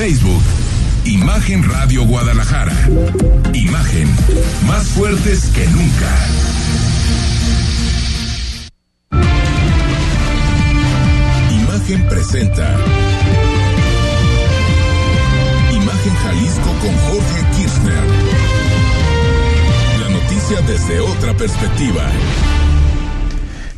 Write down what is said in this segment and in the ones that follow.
Facebook. Imagen Radio Guadalajara. Imagen más fuertes que nunca. Imagen presenta. Imagen Jalisco con Jorge Kirchner. La noticia desde otra perspectiva.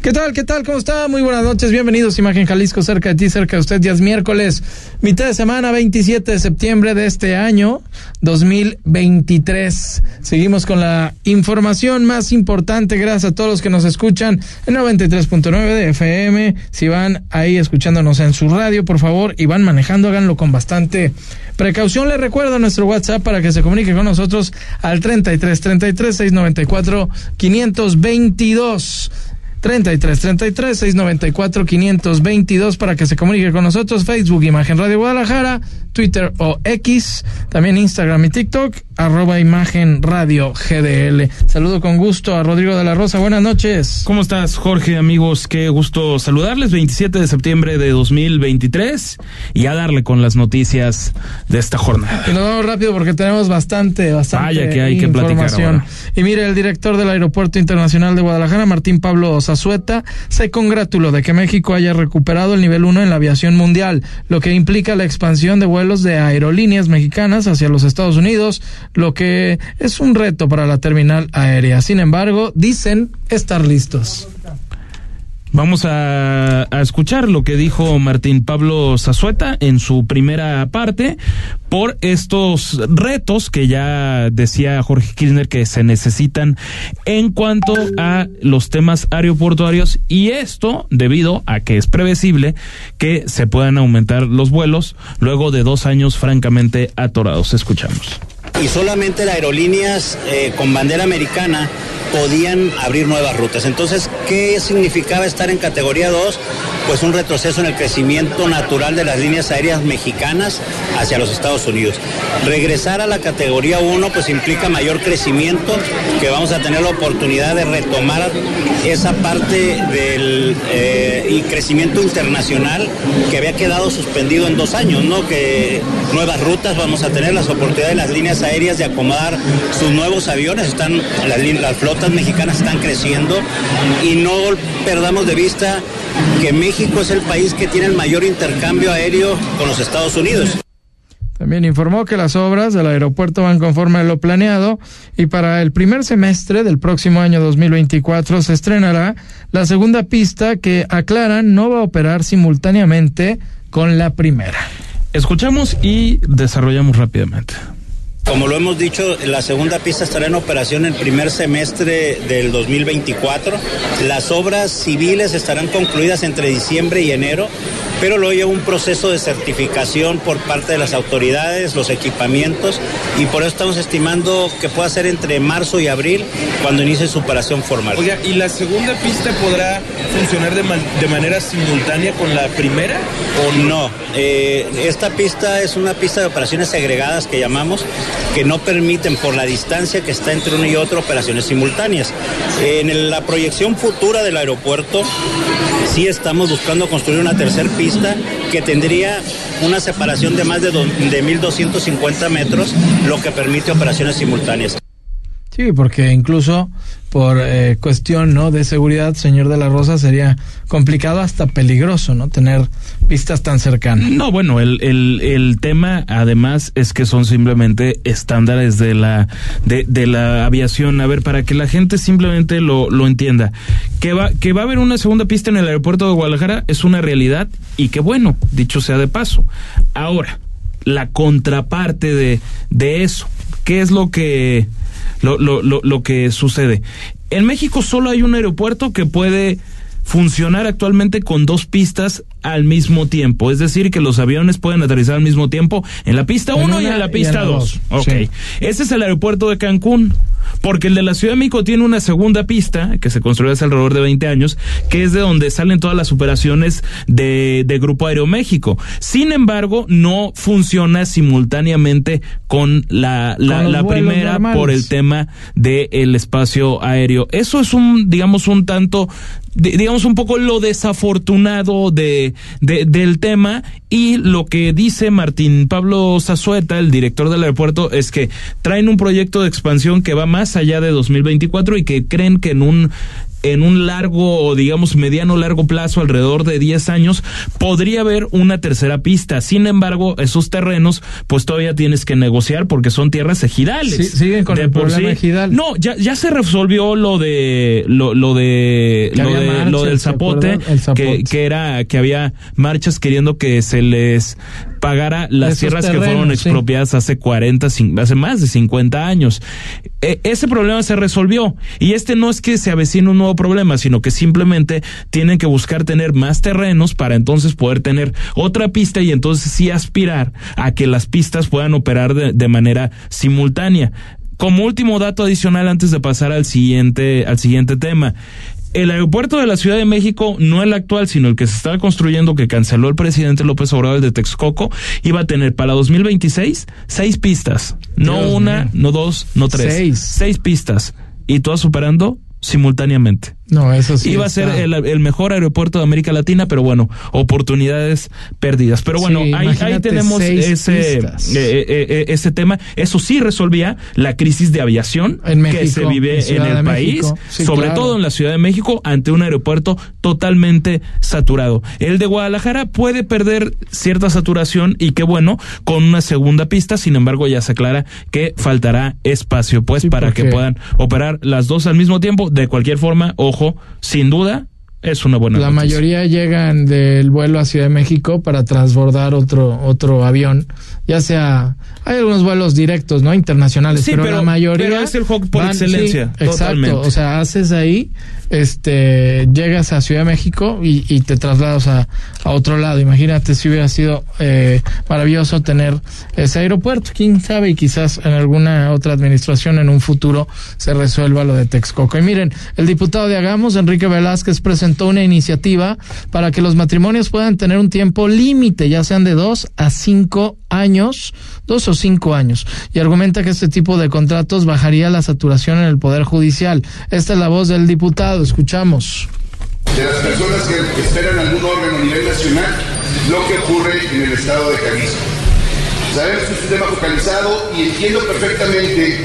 ¿Qué tal? ¿Qué tal? ¿Cómo está? Muy buenas noches. Bienvenidos Imagen Jalisco, cerca de ti, cerca de usted. Ya es miércoles, mitad de semana, 27 de septiembre de este año 2023. Seguimos con la información más importante. Gracias a todos los que nos escuchan en 93.9 de FM. Si van ahí escuchándonos en su radio, por favor, y van manejando, háganlo con bastante precaución. Les recuerdo nuestro WhatsApp para que se comunique con nosotros al 33 33 694 522. 33 33 694 522 para que se comunique con nosotros. Facebook Imagen Radio Guadalajara, Twitter o X, también Instagram y TikTok, arroba Imagen Radio GDL. Saludo con gusto a Rodrigo de la Rosa. Buenas noches. ¿Cómo estás, Jorge? Amigos, qué gusto saludarles. 27 de septiembre de 2023 y a darle con las noticias de esta jornada. Y nos vamos rápido porque tenemos bastante, bastante Vaya que hay que información. y mire, el director del Aeropuerto Internacional de Guadalajara, Martín Pablo Zazueta, se congratuló de que México haya recuperado el nivel 1 en la aviación mundial, lo que implica la expansión de vuelos de aerolíneas mexicanas hacia los Estados Unidos, lo que es un reto para la terminal aérea. Sin embargo, dicen estar listos. Vamos a, a, escuchar lo que dijo Martín Pablo Zazueta en su primera parte por estos retos que ya decía Jorge Kirchner que se necesitan en cuanto a los temas aeroportuarios y esto debido a que es previsible que se puedan aumentar los vuelos luego de dos años francamente atorados. Escuchamos. Y solamente las aerolíneas eh, con bandera americana podían abrir nuevas rutas. Entonces, ¿qué significaba estar en categoría 2? Pues un retroceso en el crecimiento natural de las líneas aéreas mexicanas hacia los Estados Unidos. Regresar a la categoría 1 pues implica mayor crecimiento, que vamos a tener la oportunidad de retomar esa parte del eh, y crecimiento internacional que había quedado suspendido en dos años, ¿no? Que nuevas rutas vamos a tener las oportunidades de las líneas aéreas de acomodar sus nuevos aviones, están las, las flotas mexicanas están creciendo y no perdamos de vista que México es el país que tiene el mayor intercambio aéreo con los Estados Unidos. También informó que las obras del aeropuerto van conforme a lo planeado y para el primer semestre del próximo año 2024 se estrenará la segunda pista que aclaran no va a operar simultáneamente con la primera. Escuchamos y desarrollamos rápidamente. Como lo hemos dicho, la segunda pista estará en operación el primer semestre del 2024. Las obras civiles estarán concluidas entre diciembre y enero, pero luego lleva un proceso de certificación por parte de las autoridades, los equipamientos, y por eso estamos estimando que pueda ser entre marzo y abril cuando inicie su operación formal. Oiga, ¿y la segunda pista podrá funcionar de, man de manera simultánea con la primera o no? Eh, esta pista es una pista de operaciones segregadas que llamamos que no permiten por la distancia que está entre uno y otro operaciones simultáneas. En la proyección futura del aeropuerto sí estamos buscando construir una tercera pista que tendría una separación de más de, de 1.250 metros, lo que permite operaciones simultáneas. Sí, porque incluso por eh, cuestión no de seguridad, señor de la Rosa, sería complicado hasta peligroso, ¿no? Tener vistas tan cercanas. No, bueno, el, el, el tema además es que son simplemente estándares de la, de, de la aviación. A ver, para que la gente simplemente lo, lo entienda. Que va, que va a haber una segunda pista en el aeropuerto de Guadalajara es una realidad y que bueno, dicho sea de paso. Ahora, la contraparte de, de eso, ¿qué es lo que lo, lo, lo, lo que sucede. En México solo hay un aeropuerto que puede funcionar actualmente con dos pistas al mismo tiempo. Es decir, que los aviones pueden aterrizar al mismo tiempo en la pista 1 y en la pista 2. Ok. Sí. Ese es el aeropuerto de Cancún. Porque el de la Ciudad de México tiene una segunda pista que se construyó hace alrededor de 20 años, que es de donde salen todas las operaciones de, de Grupo Aeroméxico. Sin embargo, no funciona simultáneamente con la, la, con la primera normales. por el tema del de espacio aéreo. Eso es un, digamos, un tanto digamos un poco lo desafortunado de, de, del tema. Y lo que dice Martín Pablo Zazueta, el director del aeropuerto, es que traen un proyecto de expansión que va más allá de 2024 y que creen que en un en un largo o digamos mediano largo plazo, alrededor de 10 años, podría haber una tercera pista. Sin embargo, esos terrenos, pues todavía tienes que negociar porque son tierras ejidales. Sí, siguen con el problema ejidal. No, ya, ya se resolvió lo de lo, lo de lo, de, lo del zapote, que, que era que había marchas queriendo que se les pagara las tierras que fueron expropiadas hace 40, hace más de 50 años. E, ese problema se resolvió y este no es que se avecine un nuevo problema, sino que simplemente tienen que buscar tener más terrenos para entonces poder tener otra pista y entonces sí aspirar a que las pistas puedan operar de, de manera simultánea. Como último dato adicional antes de pasar al siguiente, al siguiente tema, el aeropuerto de la Ciudad de México, no el actual, sino el que se está construyendo, que canceló el presidente López Obrador, de Texcoco, iba a tener para 2026 seis pistas. No una, no dos, no tres. Seis. Seis pistas. Y todas superando simultáneamente. No, eso sí. Iba a ser el, el, mejor aeropuerto de América Latina, pero bueno, oportunidades perdidas. Pero bueno, Sí, ahí, tenemos ese, eh, eh, eh, ese tema. Eso sí resolvía la crisis de aviación En que México, se vive en el país, México. Sí, sobre claro. todo en la Ciudad de México, ante un aeropuerto totalmente saturado. El de Guadalajara puede perder cierta saturación y qué bueno, con una segunda pista, sin embargo ya se aclara que faltará espacio, pues, Sí, para que puedan operar las dos al mismo tiempo. De cualquier forma, ojo, sin duda, es una buena La noticia. mayoría llegan del vuelo a Ciudad de México para transbordar otro otro avión, ya sea hay algunos vuelos directos, no internacionales, Sí, pero, pero- la mayoría pero es el hub por excelencia, sí, totalmente. exacto, o sea, haces ahí, este, llegas a Ciudad de México y, te trasladas a, a otro lado. Imagínate si hubiera sido eh, maravilloso tener ese aeropuerto, quién sabe y quizás en alguna otra administración en un futuro se resuelva lo de Texcoco. Y miren, el diputado de Hagamos, Enrique Velázquez, presentó una iniciativa para que los matrimonios puedan tener un tiempo límite, ya sean de dos a cinco años, dos o cinco años, y argumenta que este tipo de contratos bajaría la saturación en el Poder Judicial. Esta es la voz del diputado, escuchamos. de las personas que esperan algún órgano a nivel nacional, lo que ocurre en el estado de Jalisco. Sabemos que es un tema focalizado y entiendo perfectamente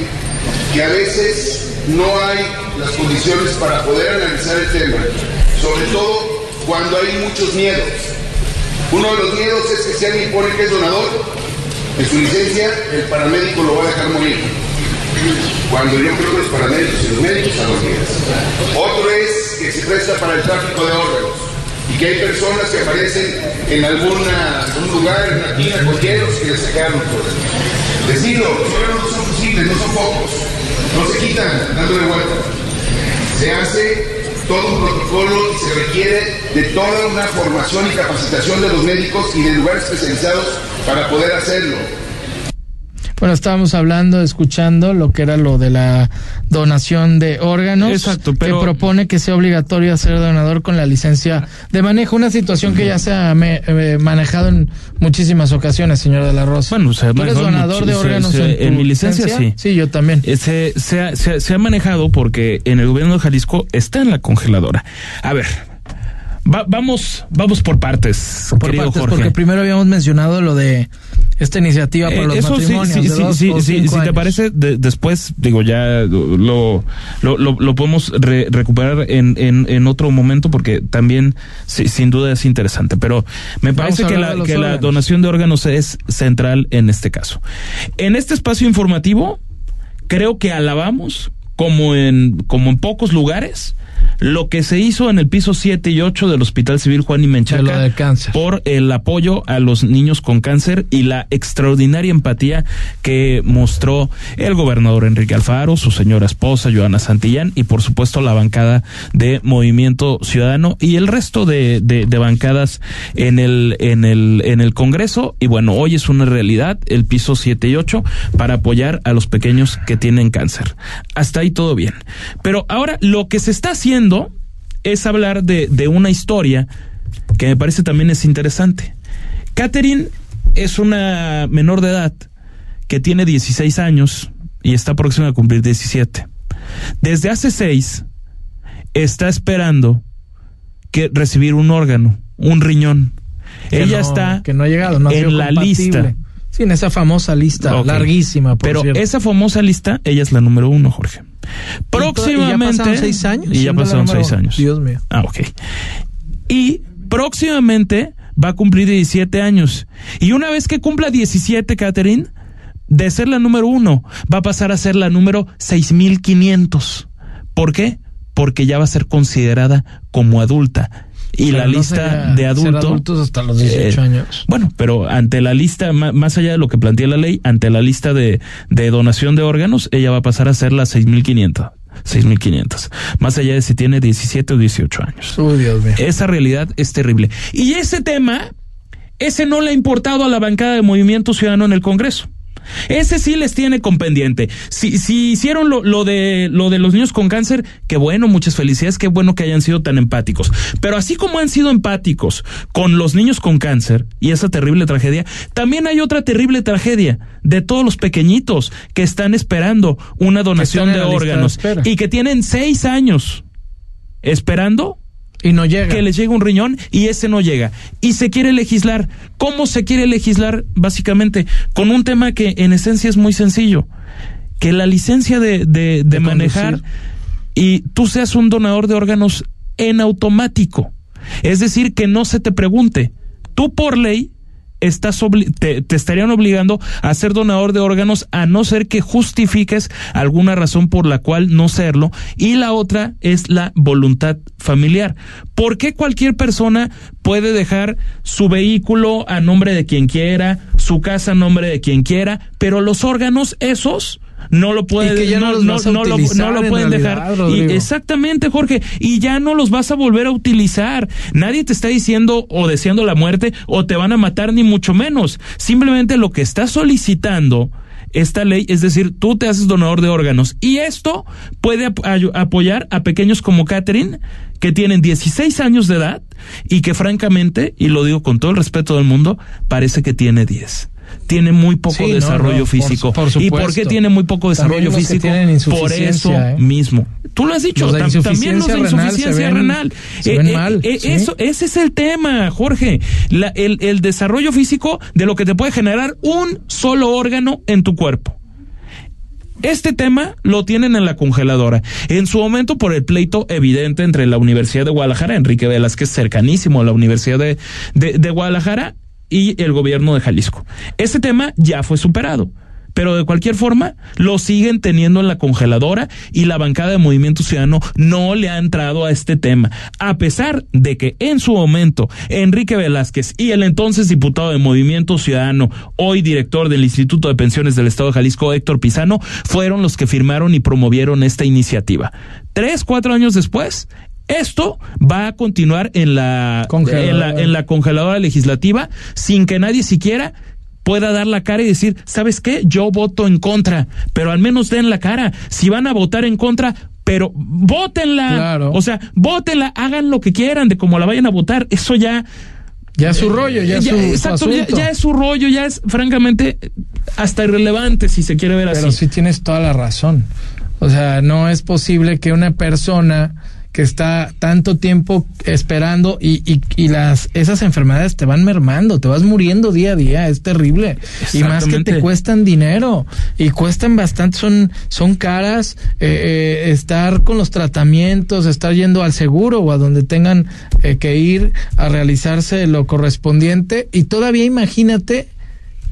que a veces no hay las condiciones para poder analizar el tema, sobre todo cuando hay muchos miedos. Uno de los miedos es que si alguien pone que es donador, en su licencia el paramédico lo va a dejar morir. Cuando yo creo que los paramédicos y los médicos salvan vidas. Otro es que se presta para el tráfico de órganos y que hay personas que aparecen en alguna, algún lugar, en una tina con hielos que les sacaron los órganos. Decirlo, los órganos no son fusibles, no son focos, no se quitan dándole vuelta. Se hace todo un protocolo y se requiere de toda una formación y capacitación de los médicos y de lugares especializados para poder hacerlo. Bueno, estábamos hablando, escuchando lo que era lo de la donación de órganos. Exacto, pero- Que propone que sea obligatorio ser donador con la licencia de manejo. Una situación que ya se ha me- eh, manejado en muchísimas ocasiones, señor de la Rosa. Bueno, se ¿Tú eres donador de se- órganos se- en, mi licencia, sí. Sí, yo también. Eh, Se, se, ha, se ha- se ha manejado porque en el gobierno de Jalisco está en la congeladora. A ver, va- vamos, vamos por partes, Por querido partes, Jorge. porque primero habíamos mencionado lo de esta iniciativa para Eh, los eso matrimonios. sí, de sí, dos sí, o sí, cinco si te parece, de- después, digo, ya lo, lo, lo, lo podemos re- recuperar en, en, en otro momento porque también, sí, sin duda, es interesante. Pero me parece que, la, de que la donación de órganos es central en este caso. En este espacio informativo, creo que alabamos, como en, como en pocos lugares, lo que se hizo en el piso 7 y 8 del Hospital Civil Juan y Menchaca De cáncer. por el apoyo a los niños con cáncer y la extraordinaria empatía que mostró el gobernador Enrique Alfaro, su señora esposa Joana Santillán y por supuesto la bancada de Movimiento Ciudadano y el resto de, de, de bancadas en el, en el, en el Congreso. Y bueno, hoy es una realidad el piso 7 y 8 para apoyar a los pequeños que tienen cáncer. Hasta ahí todo bien. Pero ahora lo que se está haciendo es hablar de, de una historia que me parece también es interesante. Catherine es una menor de edad que tiene 16 años y está próxima a cumplir 17. Desde hace seis está esperando que recibir un órgano, un riñón. Que ella no- está que no ha llegado, no ha sido en la compatible. lista. Sí, en esa famosa lista, larguísima, por Pero cierto. esa famosa lista, ella es la número uno, Jorge. Próximamente. Y ya pasaron seis años. Y ya pasaron seis años. Dios mío. Ah, ok. Y próximamente va a cumplir 17 años. Y una vez que cumpla 17, Catherine, de ser la número uno, va a pasar a ser la número 6500. ¿Por qué? Porque ya va a ser considerada como adulta. Y Pero la no lista de ser adultos. hasta los 18 Eh, años. Bueno, pero ante la lista, más allá de lo que plantea la ley, ante la lista de, de donación de órganos, ella va a pasar a ser la 6500. 6500. Más allá de si tiene 17 o 18 años. Uy, Dios mío. Esa realidad es terrible. Y ese tema, ese no le ha importado a la bancada de Movimiento Ciudadano en el Congreso. Ese sí les tiene con pendiente. Si, si hicieron lo, lo de lo de los niños con cáncer, qué bueno, muchas felicidades, qué bueno que hayan sido tan empáticos. Pero así como han sido empáticos con los niños con cáncer y esa terrible tragedia, también hay otra terrible tragedia de todos los pequeñitos que están esperando una donación de órganos y que tienen seis años esperando Y no llega. que les llega un riñón y ese no llega. Y se quiere legislar. ¿Cómo se quiere legislar? Básicamente, con un tema que en esencia es muy sencillo. Que la licencia de, de, de De manejar conducir. y tú seas un donador de órganos en automático. Es decir, que no se te pregunte. Tú por ley estás te, te estarían obligando a ser donador de órganos a no ser que justifiques alguna razón por la cual no serlo y la otra es la voluntad familiar. ¿Por qué cualquier persona puede dejar su vehículo a nombre de quien quiera, su casa a nombre de quien quiera, pero los órganos esos no lo pueden no lo- no pueden realidad, dejar y. Exactamente, Jorge. Y ya no los vas a volver a utilizar. Nadie te está diciendo o deseando la muerte o te van a matar, ni mucho menos. Simplemente lo que está solicitando esta ley, es decir, tú te haces donador de órganos. Y esto puede ap- apoyar a pequeños como Catherine, que tienen 16 años de edad y que francamente, y lo digo con todo el respeto del mundo, parece que tiene 10. Tiene muy poco Sí, desarrollo no, físico. por ¿Y por qué tiene muy poco desarrollo físico? Por eso ¿eh? mismo. Tú lo has dicho, Los de tam- también los de insuficiencia renal se insuficiencia ven- renal. se Eh, ven eh, mal, eh, sí. eso, ese es el tema, Jorge. La- el, el desarrollo físico de lo que te puede generar un solo órgano en tu cuerpo. Este tema lo tienen en la congeladora. En su momento, por el pleito evidente entre la Universidad de Guadalajara, Enrique Velázquez, cercanísimo a la Universidad de, de, de Guadalajara, y el gobierno de Jalisco. Este tema ya fue superado. Pero de cualquier forma, lo siguen teniendo en la congeladora y la bancada de Movimiento Ciudadano no le ha entrado a este tema. A pesar de que en su momento Enrique Velázquez y el entonces diputado de Movimiento Ciudadano, hoy director del Instituto de Pensiones del Estado de Jalisco, Héctor Pizano, fueron los que firmaron y promovieron esta iniciativa. Tres, cuatro años después, esto va a continuar en la, Congeladora. en la, en la congeladora legislativa sin que nadie siquiera pueda dar la cara y decir, ¿sabes qué? Yo voto en contra, pero al menos den la cara. Si van a votar en contra, pero votenla. Claro. O sea, votenla, hagan lo que quieran de cómo la vayan a votar. Eso ya... Ya es su rollo, ya es su, su exacto, ya, es su rollo, ya es francamente hasta irrelevante si se quiere ver Pero así. sí tienes toda la razón. O sea, no es posible que una persona que está tanto tiempo esperando y, y, y las esas enfermedades te van mermando, te vas muriendo día a día, es terrible. Y más que te cuestan dinero y cuestan bastante, son, son caras eh, eh, estar con los tratamientos, estar yendo al seguro o a donde tengan eh, que ir a realizarse lo correspondiente y todavía imagínate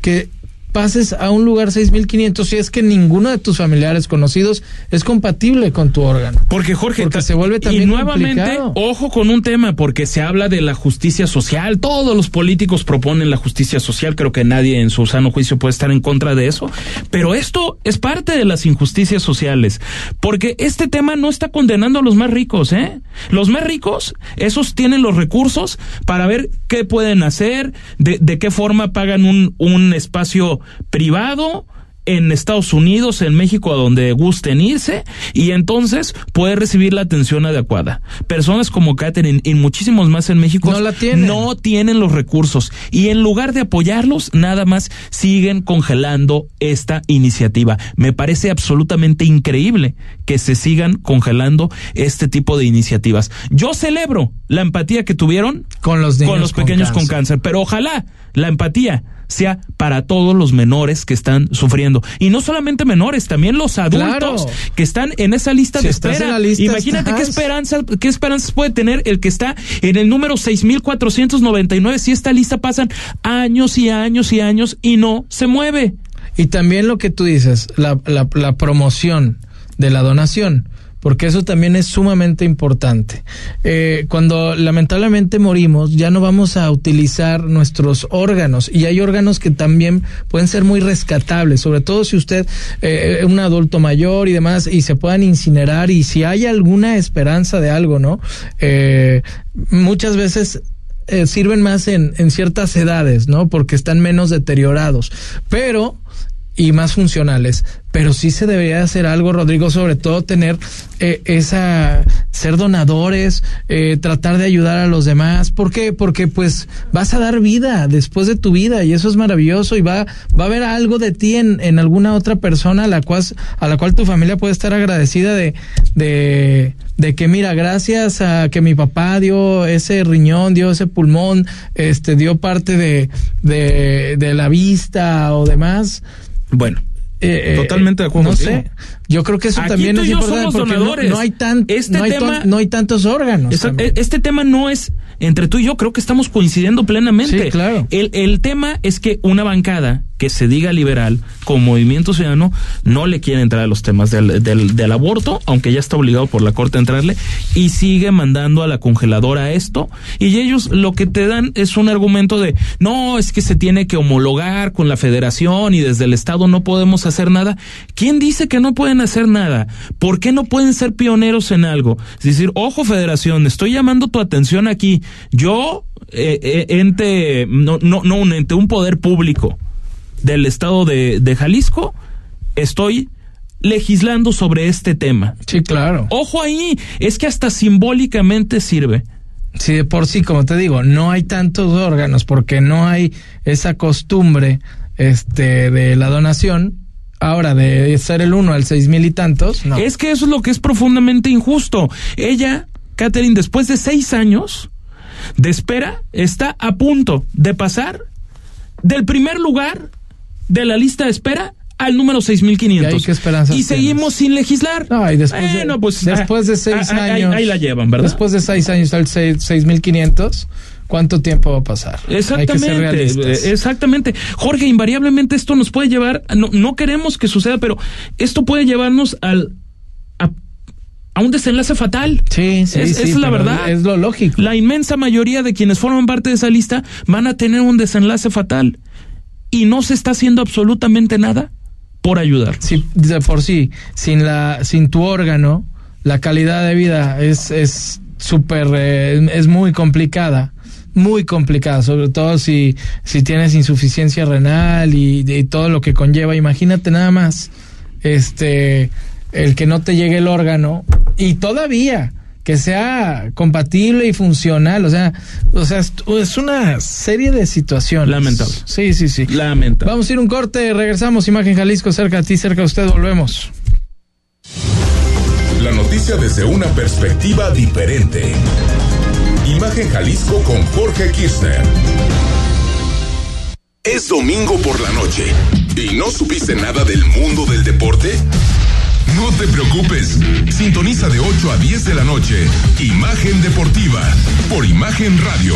que pases a un lugar 6500 si es que ninguno de tus familiares conocidos es compatible con tu órgano. Porque Jorge, Porque se vuelve también y nuevamente, complicado. ojo con un tema, porque se habla de la justicia social. Todos los políticos proponen la justicia social. Creo que nadie en su sano juicio puede estar en contra de eso. Pero esto es parte de las injusticias sociales, porque este tema no está condenando a los más ricos, ¿eh? Los más ricos, esos tienen los recursos para ver qué pueden hacer, de, de qué forma pagan un, un espacio privado en Estados Unidos, en México, a donde gusten irse, y entonces puede recibir la atención adecuada. Personas como Catherine y muchísimos más en México No la tienen. no tienen los recursos y en lugar de apoyarlos, nada más siguen congelando esta iniciativa. Me parece absolutamente increíble que se sigan congelando este tipo de iniciativas. Yo celebro la empatía que tuvieron Con los niños con los pequeños con cáncer. cáncer, pero ojalá la empatía sea para todos los menores que están sufriendo. Y no solamente menores, también los adultos Claro. que están en esa lista Si de espera. lista, Imagínate qué esperanza, qué esperanzas puede tener el que está en el número 6499 si esta lista pasan años y años y años y no se mueve. Y también lo que tú dices, la, la, la promoción de la donación, porque eso también es sumamente importante. Eh, cuando lamentablemente morimos, ya no vamos a utilizar nuestros órganos y hay órganos que también pueden ser muy rescatables, sobre todo si usted eh, es un adulto mayor y demás y se puedan incinerar y si hay alguna esperanza de algo, ¿no? Eh, muchas veces eh, sirven más en, en ciertas edades, ¿no? Porque están menos deteriorados. Pero y más funcionales. Pero sí se debería hacer algo, Rodrigo, sobre todo tener eh, esa, ser donadores, eh, tratar de ayudar a los demás. ¿Por qué? Porque pues vas a dar vida después de tu vida y eso es maravilloso y va, va a haber algo de ti en, en alguna otra persona a la cual, a la cual tu familia puede estar agradecida de, de, de que mira, gracias a que mi papá dio ese riñón, dio ese pulmón, este, dio parte de, de, de la vista o demás. Bueno, Eh, eh, Totalmente de acuerdo No contigo. sé. Yo creo que eso Aquí también es importante porque no, donadores. no hay tan, Este no, hay tema- ton- no hay tantos órganos. También. este tema no es entre tú y yo, creo que estamos coincidiendo plenamente. Sí, claro. El, el tema es que una bancada que se diga liberal con Movimiento Ciudadano no le quiere entrar a los temas del, del, aborto, aunque ya está obligado por la Corte a entrarle, y sigue mandando a la congeladora esto, y ellos lo que te dan es un argumento de, no, es que se tiene que homologar con la federación y desde el Estado no podemos hacer nada. ¿Quién dice que no pueden hacer nada? ¿Por qué no pueden ser pioneros en algo? Es decir, ojo federación, estoy llamando tu atención aquí. Yo, eh, eh, ente, no, no, no un ente, un poder público del estado de, de Jalisco, estoy legislando sobre este tema. Sí, claro. Ojo ahí, es que hasta simbólicamente sirve. Sí, de por sí, como te digo, no hay tantos órganos porque no hay esa costumbre este, de la donación. Ahora, de ser el uno al seis mil y tantos, no. Es que eso es lo que es profundamente injusto. Ella, Catherine, después de seis años de espera, está a punto de pasar del primer lugar de la lista de espera al número 6500. ¿Y qué Y seguimos sin legislar. No, y después, de- Bueno, pues, después de ah, seis ah, años. Ahí, la llevan, ¿verdad? Después de seis años al seis- 6.500, ¿cuánto tiempo va a pasar? Hay que ser Exactamente, eh, exactamente. Jorge, invariablemente esto nos puede llevar, no, no queremos que suceda, pero esto puede llevarnos al a, a un desenlace fatal. Sí, sí, Es- sí, es la verdad. Es lo lógico. La inmensa mayoría de quienes forman parte de esa lista van a tener un desenlace fatal y no se está haciendo absolutamente nada por ayudar. Si de por sí, sin la, sin tu órgano, la calidad de vida es, es súper, eh, es muy complicada. Muy complicada, sobre todo si, si tienes insuficiencia renal y, y todo lo que conlleva. Imagínate nada más, este, el que no te llegue el órgano y todavía que sea compatible y funcional, o sea, o sea, es, es una serie de situaciones. Lamentable. Sí, sí, sí. Lamentable. Vamos a ir un corte, regresamos. Imagen Jalisco, cerca de ti, cerca de usted, volvemos. La noticia desde una perspectiva diferente. Imagen Jalisco con Jorge Kirchner. Es domingo por la noche. ¿Y no supiste nada del mundo del deporte? No te preocupes. Sintoniza de 8 a 10 de la noche. Imagen Deportiva. Por Imagen Radio.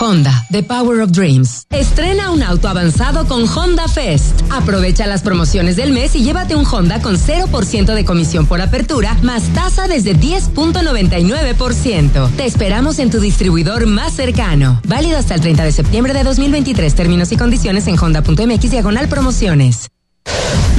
Honda, The Power of Dreams. Estrena un auto avanzado con Honda Fest. Aprovecha las promociones del mes y llévate un Honda con 0% de comisión por apertura, más tasa desde 10.99%. Te esperamos en tu distribuidor más cercano. Válido hasta el 30 de septiembre de 2023. Términos y condiciones en honda.mx diagonal promociones.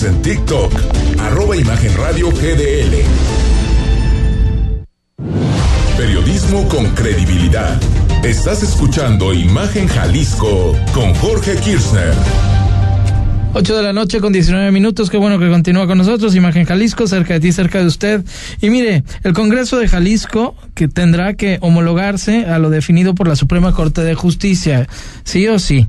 En TikTok, arroba Imagen Radio GDL. Periodismo con credibilidad. Estás escuchando Imagen Jalisco con Jorge Kirchner. 8 de la noche con 19 minutos. Qué bueno que continúa con nosotros. Imagen Jalisco, cerca de ti, cerca de usted. Y mire, el Congreso de Jalisco que tendrá que homologarse a lo definido por la Suprema Corte de Justicia, sí o sí.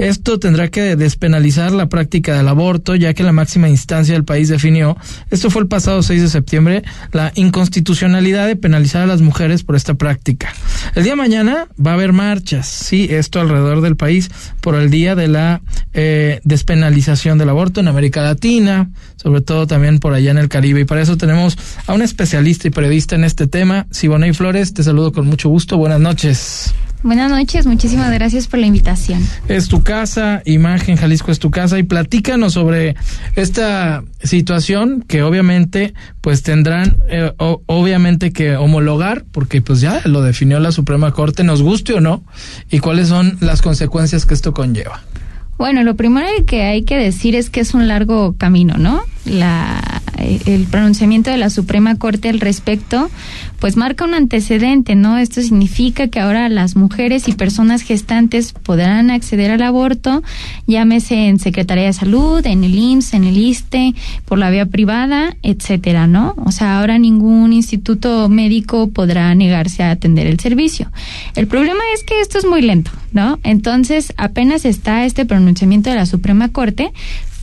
Esto tendrá que despenalizar la práctica del aborto, ya que la máxima instancia del país definió, esto fue el pasado 6 de septiembre, la inconstitucionalidad de penalizar a las mujeres por esta práctica. El día de mañana va a haber marchas, sí, esto alrededor del país, por el día de la eh, despenalización del aborto en América Latina, sobre todo también por allá en el Caribe. Y para eso tenemos a un especialista y periodista en este tema, Siboney Flores. Te saludo con mucho gusto. Buenas noches. Buenas noches, muchísimas gracias por la invitación. Es tu casa, Imagen Jalisco es tu casa y platícanos sobre esta situación que obviamente pues tendrán eh, o, obviamente que homologar porque pues ya lo definió la Suprema Corte, nos guste o no, y cuáles son las consecuencias que esto conlleva. Bueno, lo primero que hay que decir es que es un largo camino, ¿no? La, el pronunciamiento de la Suprema Corte al respecto, pues marca un antecedente, ¿no? Esto significa que ahora las mujeres y personas gestantes podrán acceder al aborto, llámese en Secretaría de Salud, en el IMSS, en el ISTE, por la vía privada, etcétera, ¿no? O sea, ahora ningún instituto médico podrá negarse a atender el servicio. El problema es que esto es muy lento, ¿no? Entonces, apenas está este pronunciamiento de la Suprema Corte,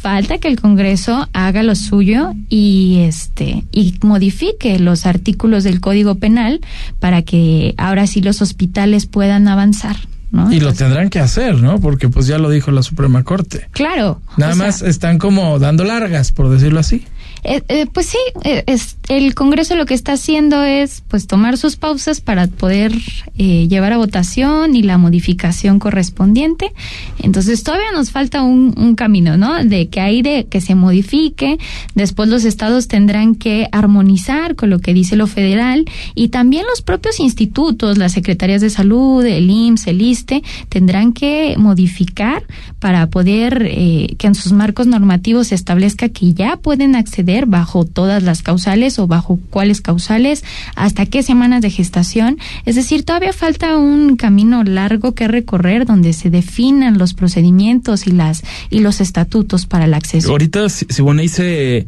falta que el Congreso haga lo suyo y este y modifique los artículos del Código Penal para que ahora sí los hospitales puedan avanzar. ¿no? Y lo tendrán que hacer, ¿no? Porque pues ya lo dijo la Suprema Corte. Claro. Nada más están como dando largas, por decirlo así. Eh, eh, pues sí, eh, es, el Congreso lo que está haciendo es pues tomar sus pausas para poder eh, llevar a votación y la modificación correspondiente. Entonces todavía nos falta un, camino, ¿no? De que hay de que se modifique, después los estados tendrán que armonizar con lo que dice lo federal y también los propios institutos, las secretarías de salud, el IMSS, el ISTE, tendrán que modificar para poder eh, que en sus marcos normativos se establezca que ya pueden acceder bajo todas las causales o bajo cuáles causales, hasta qué semanas de gestación. Es decir, todavía falta un camino largo que recorrer donde se definan los procedimientos y las y los estatutos para el acceso. Ahorita, Siboney, se,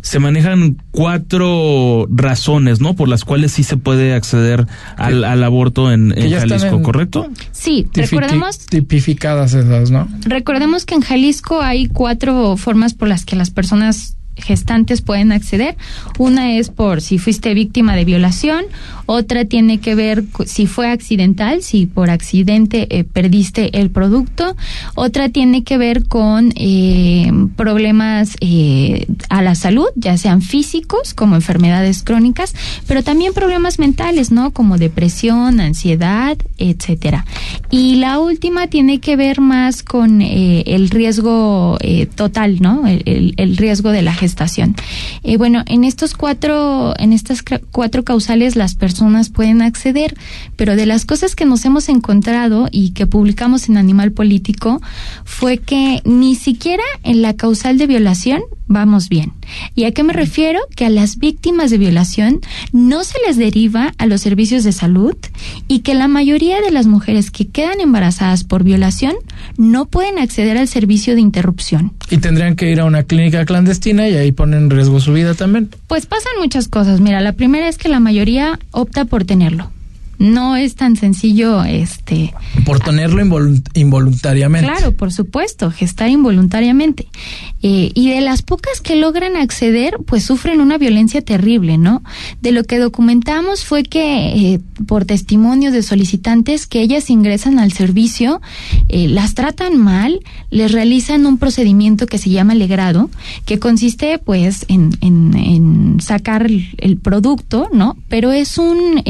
se manejan cuatro razones, ¿no? Por las cuales sí se puede acceder al, al aborto en, en Jalisco, en, ¿correcto? Sí, recordemos... Tipificadas esas, ¿no? Recordemos que en Jalisco hay cuatro formas por las que las personas gestantes pueden acceder. Una es por si fuiste víctima de violación, otra tiene que ver si fue accidental, si por accidente eh, perdiste el producto, otra tiene que ver con eh, problemas eh, a la salud, ya sean físicos como enfermedades crónicas, pero también problemas mentales, ¿no? Como depresión, ansiedad, etcétera. Y la última tiene que ver más con el riesgo total, ¿no? El, el, riesgo de la gestación. bueno, en estos cuatro, en estas cuatro causales las personas pueden acceder, pero de las cosas que nos hemos encontrado y que publicamos en Animal Político fue que ni siquiera en la causal de violación vamos bien. ¿Y a qué me refiero? Que a las víctimas de violación no se les deriva a los servicios de salud y que la mayoría de las mujeres que quedan embarazadas por violación no pueden acceder al servicio de interrupción. Y tendrían que ir a una clínica clandestina y ahí ponen en riesgo su vida también. Pues pasan muchas cosas. Mira, la primera es que la mayoría opta por tenerlo no es tan sencillo este por tenerlo involuntariamente. Claro por supuesto gestar involuntariamente. Eh, y de las pocas que logran acceder pues sufren una violencia terrible no de lo que documentamos fue que eh, por testimonios de solicitantes que ellas ingresan al servicio eh, las tratan mal les realizan un procedimiento que se llama legrado que consiste pues en, en, sacar el, producto no pero es un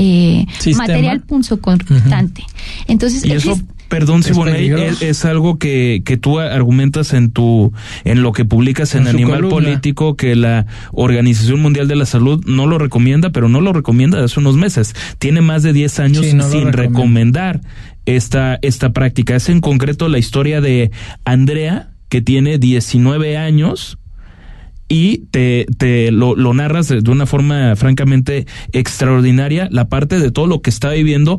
material material punzocortante. Entonces, y eso, perdón, Siboney, es, es, algo que, que tú argumentas en tu, en lo que publicas en, Animal Político, que la Organización Mundial de la Salud no lo recomienda, pero no lo recomienda desde hace unos meses. Tiene más de 10 años sin recomendar esta, esta práctica. Es en concreto la historia de Andrea, que tiene 19 años, y te, te lo, lo, narras de, una forma francamente extraordinaria la parte de todo lo que está viviendo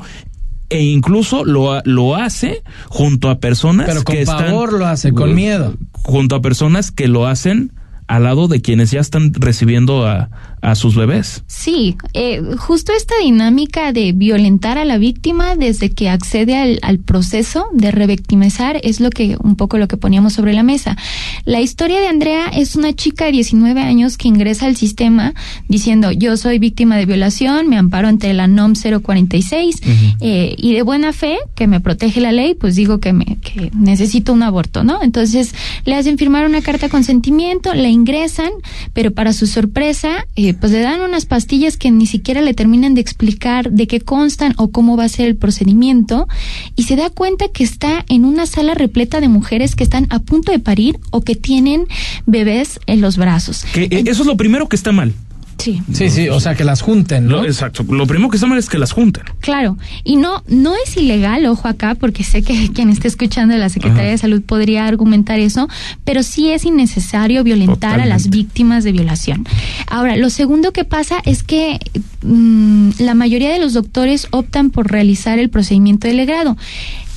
e incluso lo, lo hace junto a personas Pero con que pavor lo hace, con miedo. Junto a personas que lo hacen al lado de quienes ya están recibiendo a, a sus bebés. Sí, eh, justo esta dinámica de violentar a la víctima desde que accede al, al, proceso de revictimizar es lo que un poco lo que poníamos sobre la mesa. La historia de Andrea es una chica de 19 años que ingresa al sistema diciendo yo soy víctima de violación, me amparo ante la NOM 046 eh, y de buena fe que me protege la ley, pues digo que, me, que necesito un aborto, ¿no? Entonces le hacen firmar una carta de consentimiento, la ingresan, pero para su sorpresa eh, pues le dan unas pastillas que ni siquiera le terminan de explicar de qué constan o cómo va a ser el procedimiento y se da cuenta que está en una sala repleta de mujeres que están a punto de parir o que tienen bebés en los brazos. Que, eh, eso es lo primero que está mal. Sí. Sí, sí, o sea, que las junten, ¿no? exacto. Lo primero que está mal es que las junten. Claro. Y no, no es ilegal, ojo acá, porque sé que quien esté escuchando de la Secretaría de Salud podría argumentar eso, pero sí es innecesario violentar a las víctimas de violación. Ahora, lo segundo que pasa es que mm, la mayoría de los doctores optan por realizar el procedimiento de legrado.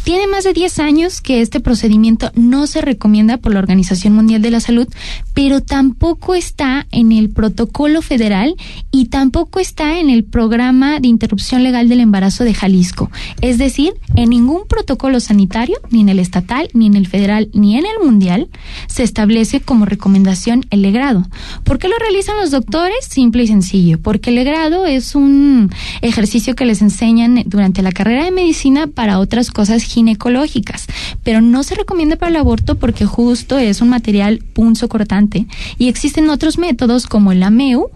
Tiene más de 10 años que este procedimiento no se recomienda por la Organización Mundial de la Salud, pero tampoco está en el protocolo federal y tampoco está en el programa de interrupción legal del embarazo de Jalisco. Es decir, en ningún protocolo sanitario, ni en el estatal, ni en el federal, ni en el mundial, se establece como recomendación el legrado. ¿Por qué lo realizan los doctores? Simple y sencillo, porque el legrado es un ejercicio que les enseñan durante la carrera de medicina para otras cosas ginecológicas, pero no se recomienda para el aborto porque justo es un material punzo y existen otros métodos como el AMEU,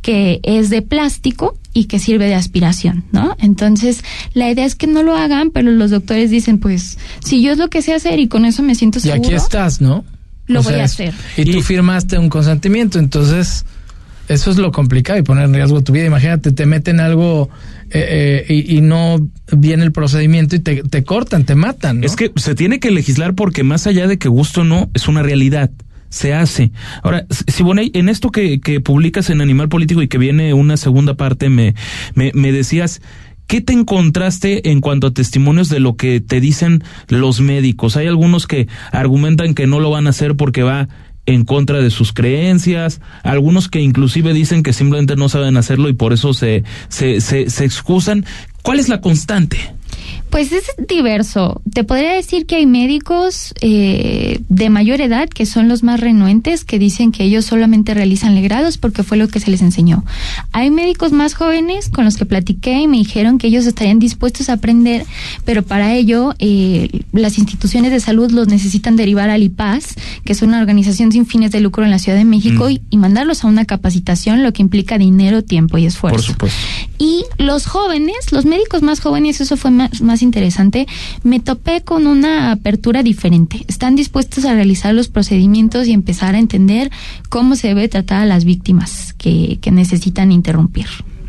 que es de plástico y que sirve de aspiración, ¿no? Entonces, la idea es que no lo hagan, pero los doctores dicen, pues, si yo es lo que sé hacer y con eso me siento seguro. Y aquí estás, ¿no? Lo voy a hacer. Y, y tú firmaste un consentimiento, entonces eso es lo complicado y poner en riesgo tu vida. Imagínate, te meten algo eh, eh, y, no viene el procedimiento y te, te cortan, te matan. ¿no? Es que se tiene que legislar porque más allá de que gusto o no, es una realidad se hace. Ahora, Siboney, en esto que, que publicas en Animal Político y que viene una segunda parte, me, me, me decías, ¿Qué te encontraste en cuanto a testimonios de lo que te dicen los médicos? Hay algunos que argumentan que no lo van a hacer porque va en contra de sus creencias, algunos que inclusive dicen que simplemente no saben hacerlo y por eso se, se, se, se excusan. ¿Cuál es la constante? Pues es diverso. Te podría decir que hay médicos eh, de mayor edad que son los más renuentes, que dicen que ellos solamente realizan legrados porque fue lo que se les enseñó. Hay médicos más jóvenes con los que platiqué y me dijeron que ellos estarían dispuestos a aprender, pero para ello eh, las instituciones de salud los necesitan derivar al IPAS, que es una organización sin fines de lucro en la Ciudad de México, mm. y, mandarlos a una capacitación, lo que implica dinero, tiempo y esfuerzo. Por supuesto. Y los jóvenes, los médicos más jóvenes, eso fue más, más interesante, me topé con una apertura diferente. Están dispuestos a realizar los procedimientos y empezar a entender cómo se debe tratar a las víctimas que, que necesitan interrumpir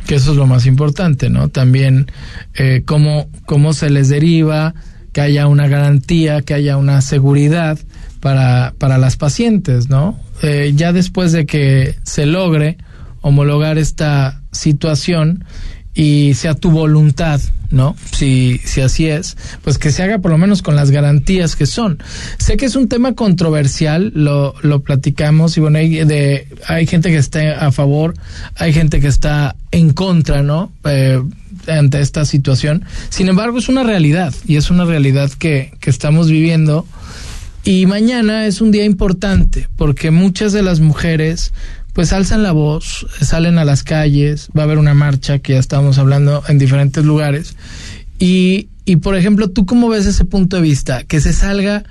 que eso es lo más importante, ¿no? También eh, cómo, cómo se les deriva, que haya una garantía, que haya una seguridad para, para las pacientes, ¿no? eh, ya después de que se logre homologar esta situación y sea tu voluntad, ¿no? Si, si así es, pues que se haga por lo menos con las garantías que son. Sé que es un tema controversial, lo, lo platicamos y bueno, hay, de, hay gente que está a favor, hay gente que está en contra, ¿no? Eh, ante esta situación. Sin embargo, es una realidad y es una realidad que, que estamos viviendo. Y mañana es un día importante porque muchas de las mujeres pues alzan la voz, salen a las calles, va a haber una marcha que ya estamos hablando en diferentes lugares. Y, y por ejemplo, ¿tú cómo ves ese punto de vista? Que se salga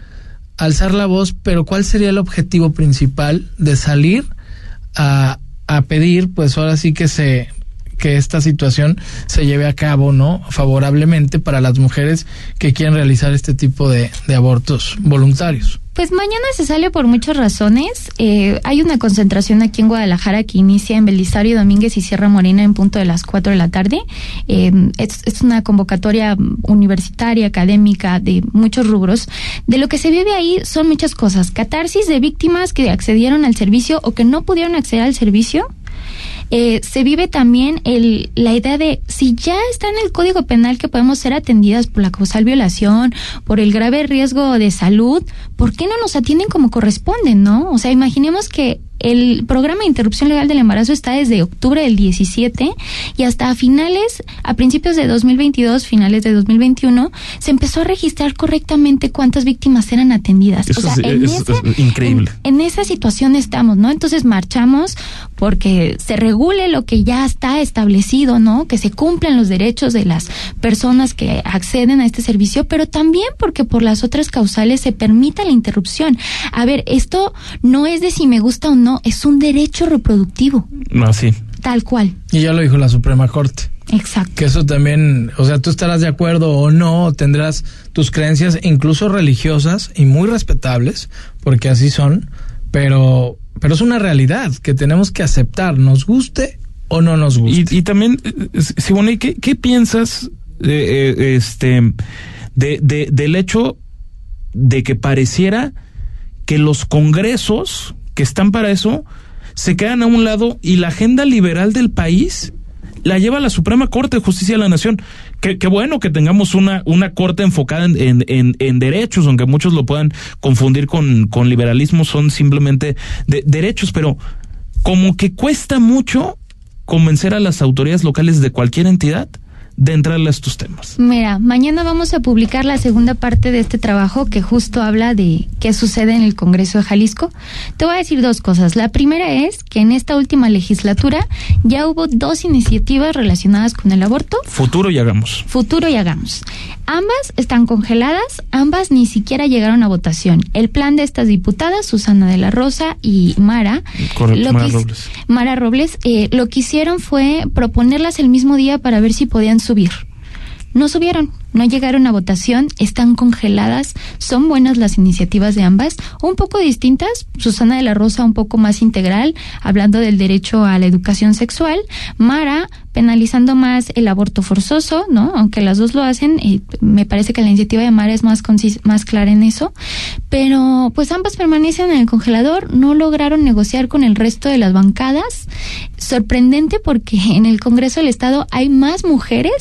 alzar la voz, pero ¿cuál sería el objetivo principal de salir a, a pedir, pues ahora sí que se que esta situación se lleve a cabo, ¿no? Favorablemente para las mujeres que quieren realizar este tipo de, abortos voluntarios. Pues mañana se sale por muchas razones. Eh, hay una concentración aquí en Guadalajara que inicia en Belisario Domínguez y Sierra Morena en punto de las 4 de la tarde. Eh, es, una convocatoria universitaria, académica, de muchos rubros. De lo que se vive ahí son muchas cosas. Catarsis de víctimas que accedieron al servicio o que no pudieron acceder al servicio eh, se vive también el, la idea de si ya está en el Código Penal que podemos ser atendidas por la causal violación, por el grave riesgo de salud, ¿por qué no nos atienden como corresponden, no? O sea, imaginemos que el programa de interrupción legal del embarazo está desde octubre del 17 y hasta a finales, a principios de 2022, finales de 2021, se empezó a registrar correctamente cuántas víctimas eran atendidas. Eso o sea, es, en, es- ese- es increíble. en, en esa situación estamos, ¿no? Entonces marchamos porque se regule lo que ya está establecido, ¿no? Que se cumplan los derechos de las personas que acceden a este servicio, pero también porque por las otras causales se permita la interrupción. A ver, esto no es de si me gusta o no, es un derecho reproductivo, No, sí. tal cual. Y ya lo dijo la Suprema Corte. Exacto. Que eso también, o sea, tú estarás de acuerdo o no, tendrás tus creencias incluso religiosas y muy respetables, porque así son, pero, pero es una realidad que tenemos que aceptar, nos guste o no nos guste. Y, y también, eh, Simone, ¿qué, qué piensas eh, eh, este, de, de- del hecho de que pareciera que los congresos que están para eso se quedan a un lado y la agenda liberal del país la lleva la Suprema Corte de Justicia de la Nación. Qué, qué bueno que tengamos una, una corte enfocada en, en, en- derechos, aunque muchos lo puedan confundir con, con liberalismo, son simplemente de- derechos, pero como que cuesta mucho convencer a las autoridades locales de cualquier entidad de entrarle a estos temas. Mira, mañana vamos a publicar la segunda parte de este trabajo que justo habla de qué sucede en el Congreso de Jalisco. Te voy a decir dos cosas. La primera es que en esta última legislatura ya hubo dos iniciativas relacionadas con el aborto. Futuro y hagamos. Futuro y hagamos. Ambas están congeladas, ambas ni siquiera llegaron a votación. El plan de estas diputadas, Susana de la Rosa y Mara, Correcto, lo Mara que Robles. Mara Robles, eh, lo que hicieron fue proponerlas el mismo día para ver si podían subir. No subieron, no llegaron a votación, están congeladas, son buenas las iniciativas de ambas, un poco distintas, Susana de la Rosa un poco más integral, hablando del derecho a la educación sexual, Mara penalizando más el aborto forzoso, ¿no? Aunque las dos lo hacen, eh, me parece que la iniciativa de Mara es más más clara en eso, pero pues ambas permanecen en el congelador, no lograron negociar con el resto de las bancadas. Sorprendente porque en el Congreso del Estado hay más mujeres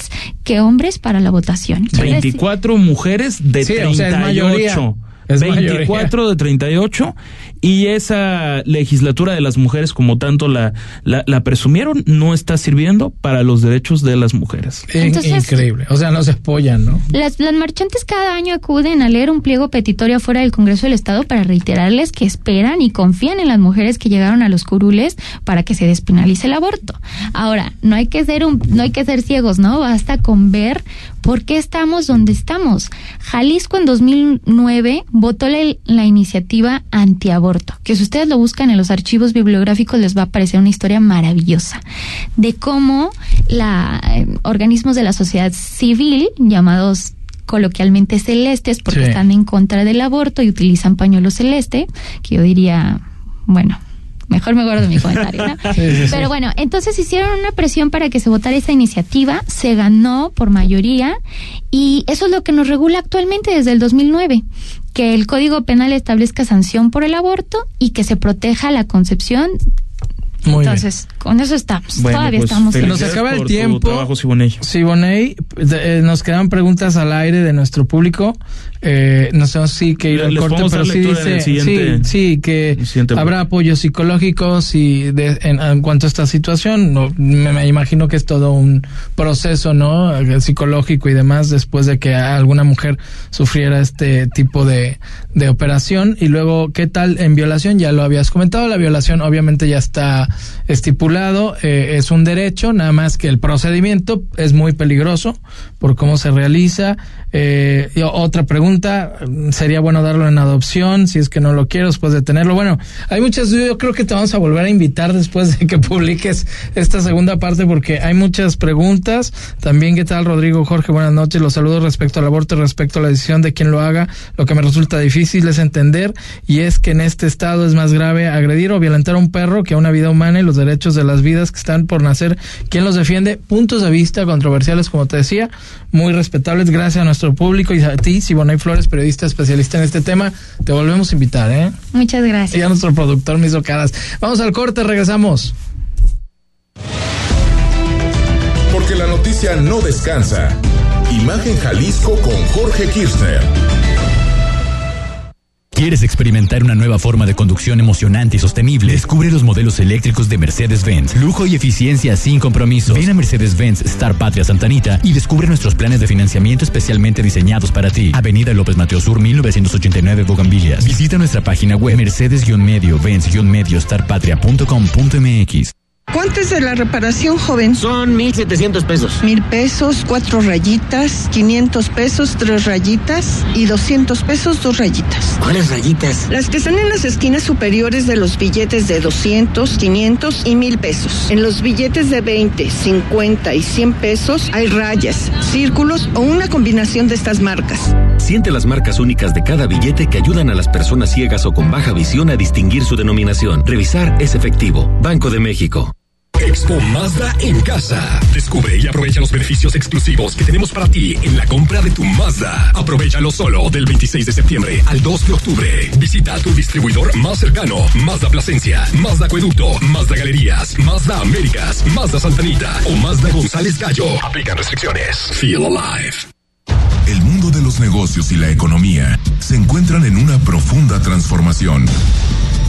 que hombres para la votación. Quiere decir- 24 mujeres de Sí, o 38. sea, es mayoría. Es 24 de 38 y esa legislatura de las mujeres como tanto la, la, la presumieron no está sirviendo para los derechos de las mujeres. Entonces- Increíble. O sea, no se apoyan, ¿no? Las, las marchantes cada año acuden a leer un pliego petitorio fuera del Congreso del Estado para reiterarles que esperan y confían en las mujeres que llegaron a los curules para que se despenalice el aborto. Ahora, no hay que ser un, no hay que ser ciegos, ¿no? Basta con ver por qué estamos donde estamos. Jalisco en 2009 votó la, la iniciativa antiaborto, que si ustedes lo buscan en los archivos bibliográficos les va a aparecer una historia maravillosa de cómo la eh, organismos de la sociedad civil llamados coloquialmente celestes porque Sí. están en contra del aborto y utilizan pañuelo celeste, que yo diría, bueno, mejor me guardo mi comentario, ¿no? Sí, sí, sí. Pero bueno, entonces hicieron una presión para que se votara esa iniciativa, se ganó por mayoría y eso es lo que nos regula actualmente desde el 2009. que el Código Penal establezca sanción por el aborto y que se proteja la concepción Muy Entonces, con eso estamos. Bueno, Todavía pues, estamos. en- Nos acaba el tiempo. trabajo, Siboney. Siboney, de- eh, nos quedan preguntas al aire de nuestro público. Eh, no sé si que ir al corte, pero sí dice, sí, sí, que habrá apoyos psicológicos y de, en, en cuanto a esta situación, no, me, me imagino que es todo un proceso, ¿no? Psicológico y demás después de que alguna mujer sufriera este tipo de, de operación. Y luego, ¿qué tal en violación? Ya lo habías comentado, la violación obviamente ya está estipulado, eh, es un derecho, nada más que el procedimiento es muy peligroso por cómo se realiza. Eh, y otra pregunta, sería bueno darlo en adopción, si es que no lo quiero, después de tenerlo. Bueno, hay muchas, yo creo que te vamos a volver a invitar después de que publiques esta segunda parte, porque hay muchas preguntas. También, ¿qué tal, Rodrigo Jorge? Buenas noches, los saludos respecto al aborto, respecto a la decisión de quién lo haga. Lo que me resulta difícil es entender, y es que en este estado es más grave agredir o violentar a un perro que a una vida humana y los derechos de las vidas que están por nacer. ¿Quién los defiende? Puntos de vista controversiales, como te decía, muy respetables. Gracias a nuestro público y a ti, Siboney Flores, periodista especialista en este tema. Te volvemos a invitar, ¿eh? Muchas gracias. Ya nuestro productor me hizo caras. Vamos al corte, regresamos. Porque la noticia no descansa. Imagen Jalisco con Jorge Kirchner. ¿Quieres experimentar una nueva forma de conducción emocionante y sostenible? Descubre los modelos eléctricos de Mercedes-Benz. Lujo y eficiencia sin compromiso. Ven a Mercedes-Benz Star Patria Santanita y descubre nuestros planes de financiamiento especialmente diseñados para ti. Avenida López Mateo Sur 1989 Bogambilias. Visita nuestra página web mercedes-medio benz-medio starpatria.com.mx. ¿Cuánto es de la reparación, joven? Son 1,700 pesos. Mil pesos, cuatro rayitas, 500 pesos, tres rayitas y 200 pesos, dos rayitas. ¿Cuáles rayitas? Las que están en las esquinas superiores de los billetes de 200, 500 y 1000 pesos. En los billetes de 20, 50 y 100 pesos hay rayas, círculos o una combinación de estas marcas. Siente las marcas únicas de cada billete que ayudan a las personas ciegas o con baja visión a distinguir su denominación. Revisar es efectivo. Banco de México. Expo Mazda en casa. Descubre y aprovecha los beneficios exclusivos que tenemos para ti en la compra de tu Mazda. Aprovechalo solo del 26 de septiembre al 2 de octubre. Visita tu distribuidor más cercano. Mazda Plasencia, Mazda Acueducto, Mazda Galerías, Mazda Américas, Mazda Santanita o Mazda González Gallo. Aplican restricciones. Feel alive. El mundo de los negocios y la economía se encuentran en una profunda transformación.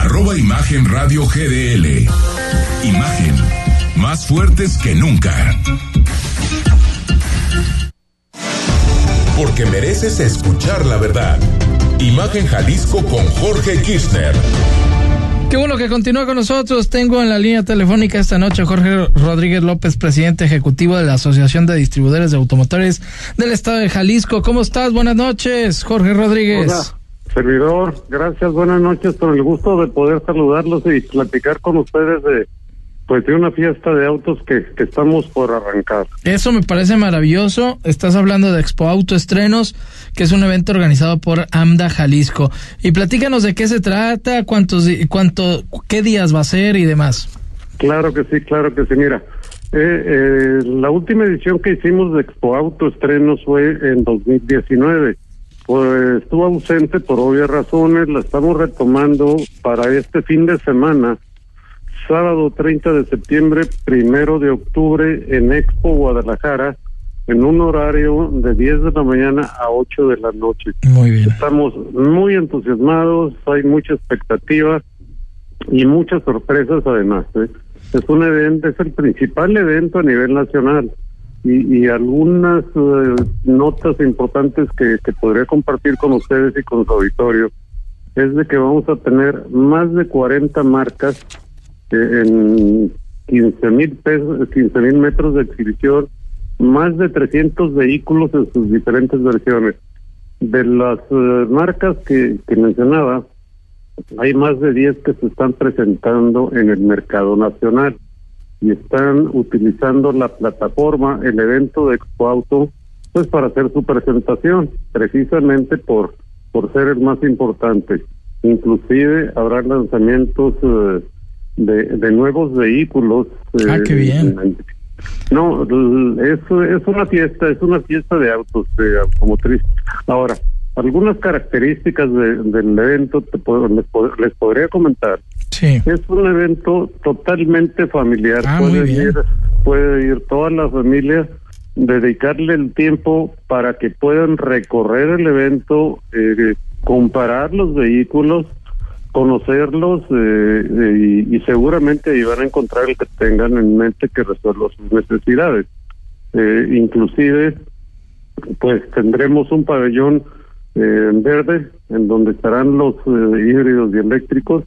arroba Imagen Radio GDL. Imagen, más fuertes que nunca. Porque mereces escuchar la verdad. Imagen Jalisco con Jorge Kirchner. Qué bueno que continúa con nosotros. Tengo en la línea telefónica esta noche a Jorge Rodríguez López, presidente ejecutivo de la Asociación de Distribuidores de Automotores del Estado de Jalisco. ¿Cómo estás? Buenas noches, Jorge Rodríguez. Hola, servidor, gracias, buenas noches, por el gusto de poder saludarlos y platicar con ustedes de pues de una fiesta de autos que, que estamos por arrancar. Eso me parece maravilloso. Estás hablando de Expo Auto Estrenos, que es un evento organizado por AMDA Jalisco. Y platícanos de qué se trata, cuántos, cuánto, qué días va a ser y demás. Claro que sí, claro que sí. Mira, eh, eh, la última edición que hicimos de Expo Auto Estrenos fue en 2019. Pues estuvo ausente por obvias razones, la estamos retomando para este fin de semana, sábado 30 de septiembre, primero de octubre en Expo Guadalajara, en un horario de 10 de la mañana a 8 de la noche. Muy bien. Estamos muy entusiasmados, hay mucha expectativa y muchas sorpresas además. ¿eh? Es un evento, es el principal evento a nivel nacional y, y algunas eh, notas importantes que, que podría compartir con ustedes y con su auditorio es de que vamos a tener más de 40 marcas en 15 mil pesos, 15 mil metros de exhibición, más de 300 vehículos en sus diferentes versiones. De las eh, marcas que, que mencionaba, hay más de 10 que se están presentando en el mercado nacional y están utilizando la plataforma, el evento de Expo Auto, pues para hacer su presentación, precisamente por, por ser el más importante. Inclusive habrá lanzamientos eh, de, de nuevos vehículos. ah, qué bien. Eh, no, es, es una fiesta, es una fiesta de autos, de automotriz. Ahora, algunas características del evento te puedo, les, les, podría comentar. Sí. Es un evento totalmente familiar. Ah, puede, ir, puede ir toda la familia, dedicarle el tiempo para que puedan recorrer el evento, eh, comparar los vehículos, conocerlos eh, eh, y, y, seguramente ahí van a encontrar el que tengan en mente que resuelva sus necesidades. Eh, inclusive, pues tendremos un pabellón eh, en verde en donde estarán los híbridos y eléctricos,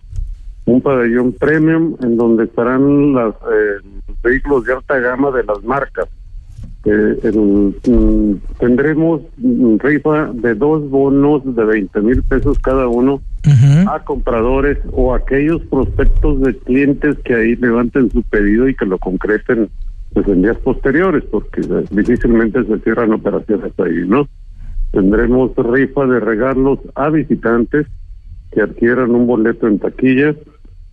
un pabellón premium en donde estarán las, eh, los vehículos de alta gama de las marcas. El, mm, tendremos rifa de dos bonos de 20 mil pesos cada uno a compradores o aquellos prospectos de clientes que ahí levanten su pedido y que lo concreten pues en días posteriores porque eh, difícilmente se cierran operaciones ahí, ¿no? Tendremos rifa de regalos a visitantes que adquieran un boleto en taquilla,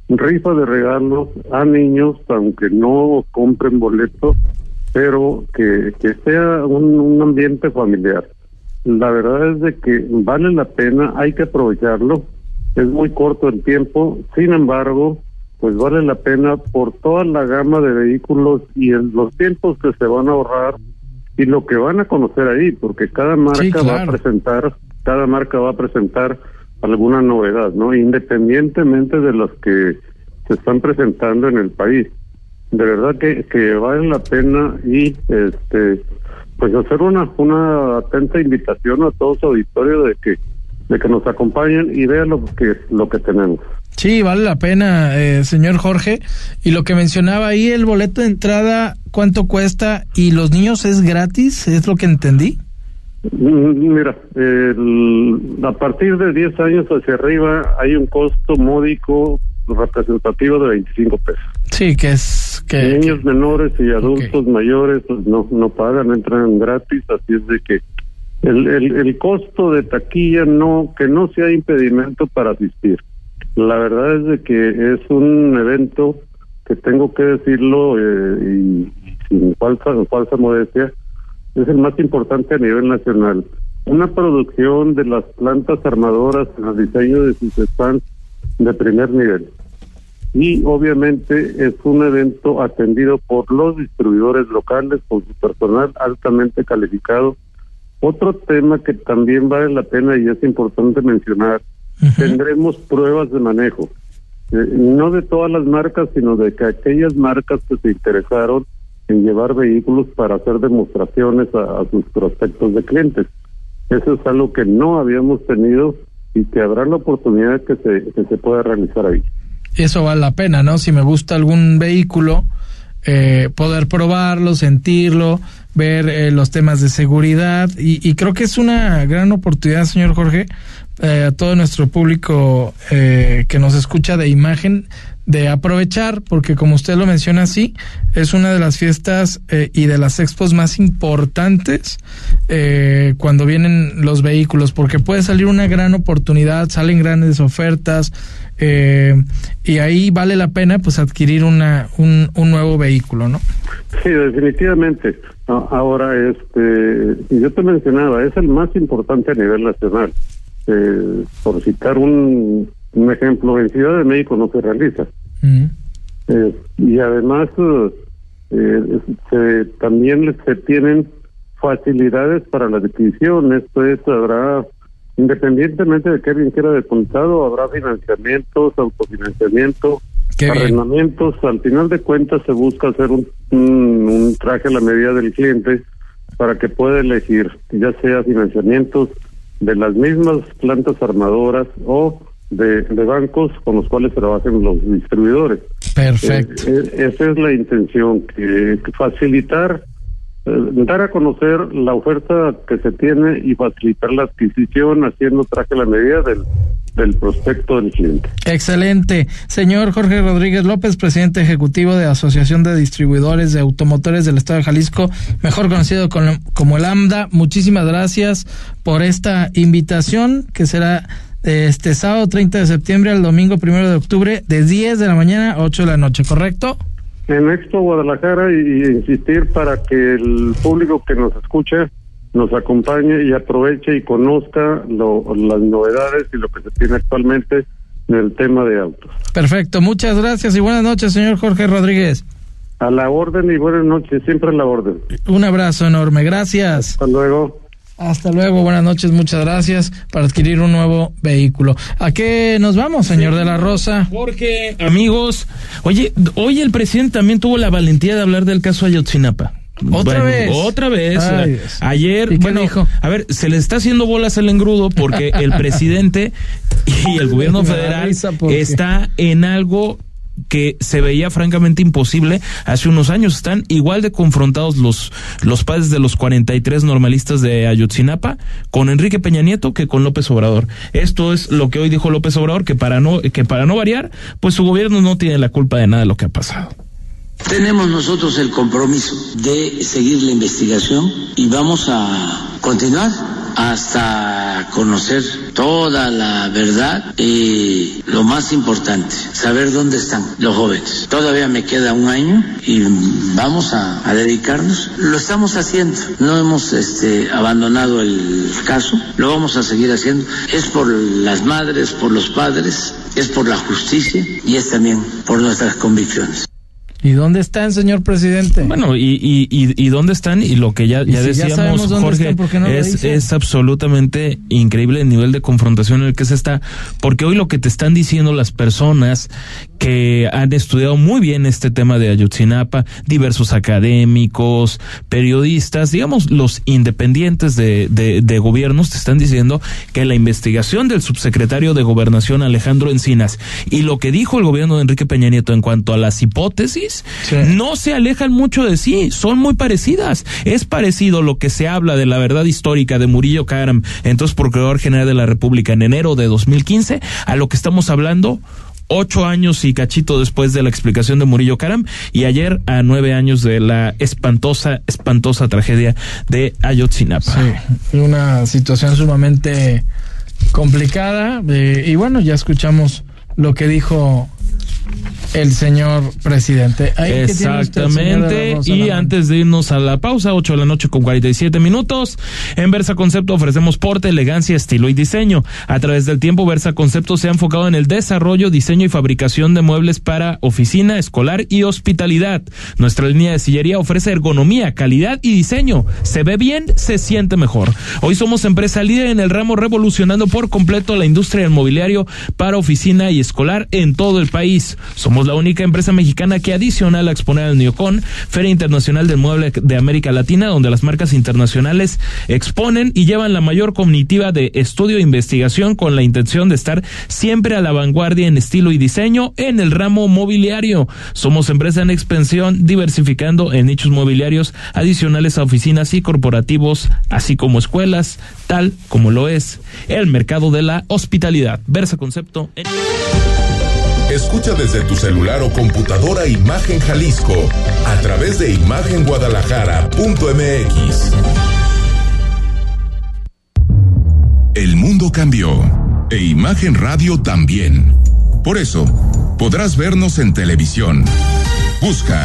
rifa de regalos a niños aunque no compren boleto, pero que, que sea un, un ambiente familiar. La verdad es de que vale la pena, hay que aprovecharlo, es muy corto el tiempo, sin embargo, pues vale la pena por toda la gama de vehículos y los tiempos que se van a ahorrar y lo que van a conocer ahí, porque cada marca Sí, va a presentar, cada marca va a presentar alguna novedad, ¿no? Independientemente de las que se están presentando en el país. De verdad que, que vale la pena y este pues hacer una una atenta invitación a todo su auditorio de que de que nos acompañen y vean lo que lo que tenemos. Sí, vale la pena, eh, señor Jorge. Y lo que mencionaba ahí, el boleto de entrada, ¿cuánto cuesta? ¿Y los niños es gratis? ¿Es lo que entendí? Mm, Mira, el- a partir de 10 años hacia arriba hay un costo módico representativo de 25 pesos. Sí, que es que... Niños menores y adultos mayores pues no no pagan, entran gratis, así es de que el, el, el costo de taquilla no que no sea impedimento para asistir. La verdad es de que es un evento que tengo que decirlo eh, y, y sin falsa falsa modestia es el más importante a nivel nacional. Una producción de las plantas armadoras en el diseño de sus stands de primer nivel y obviamente es un evento atendido por los distribuidores locales con su personal altamente calificado. Otro tema que también vale la pena y es importante mencionar, tendremos pruebas de manejo, Eh, no de todas las marcas, sino de que aquellas marcas que se interesaron en llevar vehículos para hacer demostraciones a, sus prospectos de clientes. Eso es algo que no habíamos tenido y que habrá la oportunidad que se, que se pueda realizar ahí. Eso vale la pena, ¿no? Si me gusta algún vehículo, eh, poder probarlo, sentirlo, ver eh, los temas de seguridad. Y, y creo que es una gran oportunidad, señor Jorge, eh, a todo nuestro público eh, que nos escucha de imagen, de aprovechar, porque como usted lo menciona así, es una de las fiestas eh, y de las expos más importantes eh, cuando vienen los vehículos, porque puede salir una gran oportunidad, salen grandes ofertas, eh, y ahí vale la pena pues adquirir una, un, un nuevo vehículo, ¿no? Sí, definitivamente. A- Ahora, este, yo te mencionaba, es el más importante a nivel nacional. Eh, por citar un, un ejemplo, en Ciudad de México no se realiza. Eh, y además, eh, se, también se tienen facilidades para la adquisición. Esto es, habrá, independientemente de qué bien quiera de contado, habrá financiamientos, autofinanciamiento, Qué bien. arrendamientos. Al final de cuentas se busca hacer un, un, un traje a la medida del cliente para que pueda elegir, ya sea financiamientos de las mismas plantas armadoras o de, de bancos con los cuales trabajan los distribuidores. Perfecto. Eh, eh, esa es la intención, que, facilitar eh, dar a conocer la oferta que se tiene y facilitar la adquisición haciendo traje la medida del, del prospecto del cliente. Excelente. Señor Jorge Rodríguez López, presidente ejecutivo de Asociación de Distribuidores de Automotores del Estado de Jalisco, mejor conocido como el AMDA, muchísimas gracias por esta invitación que será este sábado 30 de septiembre al domingo 1 de octubre de 10 de la mañana a 8 de la noche, ¿correcto? En Expo Guadalajara y, insistir para que el público que nos escuche nos acompañe y aproveche y conozca las novedades y lo que se tiene actualmente en el tema de autos. Perfecto, muchas gracias y buenas noches, señor Jorge Rodríguez. A la orden y buenas noches, siempre a la orden. Un abrazo enorme, gracias. Hasta luego. Hasta luego, buenas noches, muchas gracias para adquirir un nuevo vehículo. ¿A qué nos vamos, señor de la Rosa? Jorge, amigos, oye, hoy el presidente también tuvo la valentía de hablar del caso Ayotzinapa. Otra vez. Otra vez. Ayer, bueno, dijo? a ver, se le está haciendo bolas el engrudo porque el presidente y el gobierno federal está en algo que se veía francamente imposible hace unos años. Están igual de confrontados los, los padres de los 43 normalistas de Ayotzinapa con Enrique Peña Nieto que con López Obrador. Esto es lo que hoy dijo López Obrador, que para no, que para no variar, pues su gobierno no tiene la culpa de nada de lo que ha pasado. Tenemos nosotros el compromiso de seguir la investigación y vamos a continuar hasta conocer toda la verdad y lo más importante, saber dónde están los jóvenes. Todavía me queda un año y vamos a, dedicarnos. Lo estamos haciendo, no hemos este, abandonado el caso, lo vamos a seguir haciendo. Es por las madres, por los padres, es por la justicia y es también por nuestras convicciones. ¿Y dónde están, señor presidente? Bueno, y, y, y, dónde están, y lo que ya, ya decíamos, Jorge, es, es absolutamente increíble el nivel de confrontación en el que se está, porque hoy lo que te están diciendo las personas que han estudiado muy bien este tema de Ayotzinapa, diversos académicos, periodistas, digamos, los independientes de, de, de gobiernos, te están diciendo que la investigación del subsecretario de Gobernación Alejandro Encinas y lo que dijo el gobierno de Enrique Peña Nieto en cuanto a las hipótesis, no se alejan mucho de sí, son muy parecidas. Es parecido lo que se habla de la verdad histórica de Murillo Karam, entonces Procurador General de la República en enero de 2015, a lo que estamos hablando ocho años y cachito después de la explicación de Murillo Karam y ayer a nueve años de la espantosa, espantosa tragedia de Ayotzinapa. Sí, una situación sumamente complicada eh, y bueno, ya escuchamos lo que dijo el señor presidente. Exactamente. y antes de irnos a la pausa, 8 de la noche con 47 minutos, en Versa Concepto ofrecemos porte, elegancia, estilo y diseño. A través del tiempo, Versa Concepto se ha enfocado en el desarrollo, diseño y fabricación de muebles para oficina, escolar y hospitalidad. Nuestra línea de sillería ofrece ergonomía, calidad y diseño. Se ve bien, se siente mejor. Hoy somos empresa líder en el ramo revolucionando por completo la industria del mobiliario para oficina y escolar en todo el país. Somos la única empresa mexicana que adicional a exponer al Neocon, Feria Internacional del Mueble de América Latina, donde las marcas internacionales exponen y llevan la mayor cognitiva de estudio e investigación con la intención de estar siempre a la vanguardia en estilo y diseño en el ramo mobiliario. Somos empresa en expansión, diversificando en nichos mobiliarios adicionales a oficinas y corporativos, así como escuelas, tal como lo es el mercado de la hospitalidad. Versa concepto. En... Escucha desde tu celular o computadora Imagen Jalisco a través de imagenguadalajara.mx. El mundo cambió e Imagen Radio también. Por eso, podrás vernos en televisión. Busca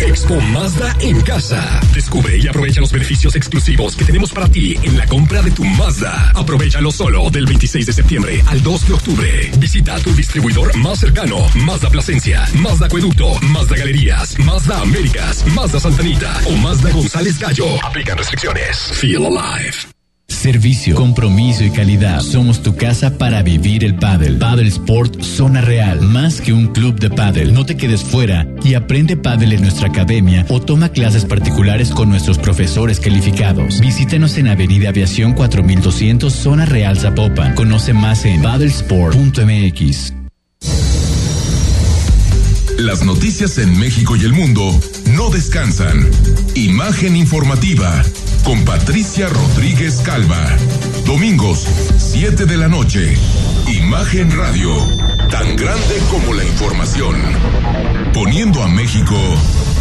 Expo Mazda en casa. Descubre y aprovecha los beneficios exclusivos que tenemos para ti en la compra de tu Mazda. Aprovechalo solo del 26 de septiembre al 2 de octubre. Visita tu distribuidor más cercano. Mazda Plasencia, Mazda Acueducto, Mazda Galerías, Mazda Américas, Mazda Santanita o Mazda González Gallo. Aplican restricciones. Feel alive. Servicio, compromiso y calidad. Somos tu casa para vivir el pádel. Paddle Sport Zona Real. Más que un club de pádel. No te quedes fuera y aprende pádel en nuestra academia o toma clases particulares con nuestros profesores calificados. Visítenos en Avenida Aviación 4200 Zona Real Zapopan. Conoce más en paddlesport.mx. Las noticias en México y el mundo no descansan. Imagen informativa con Patricia Rodríguez Calva. Domingos, 7 de la noche. Imagen Radio, tan grande como la información. Poniendo a México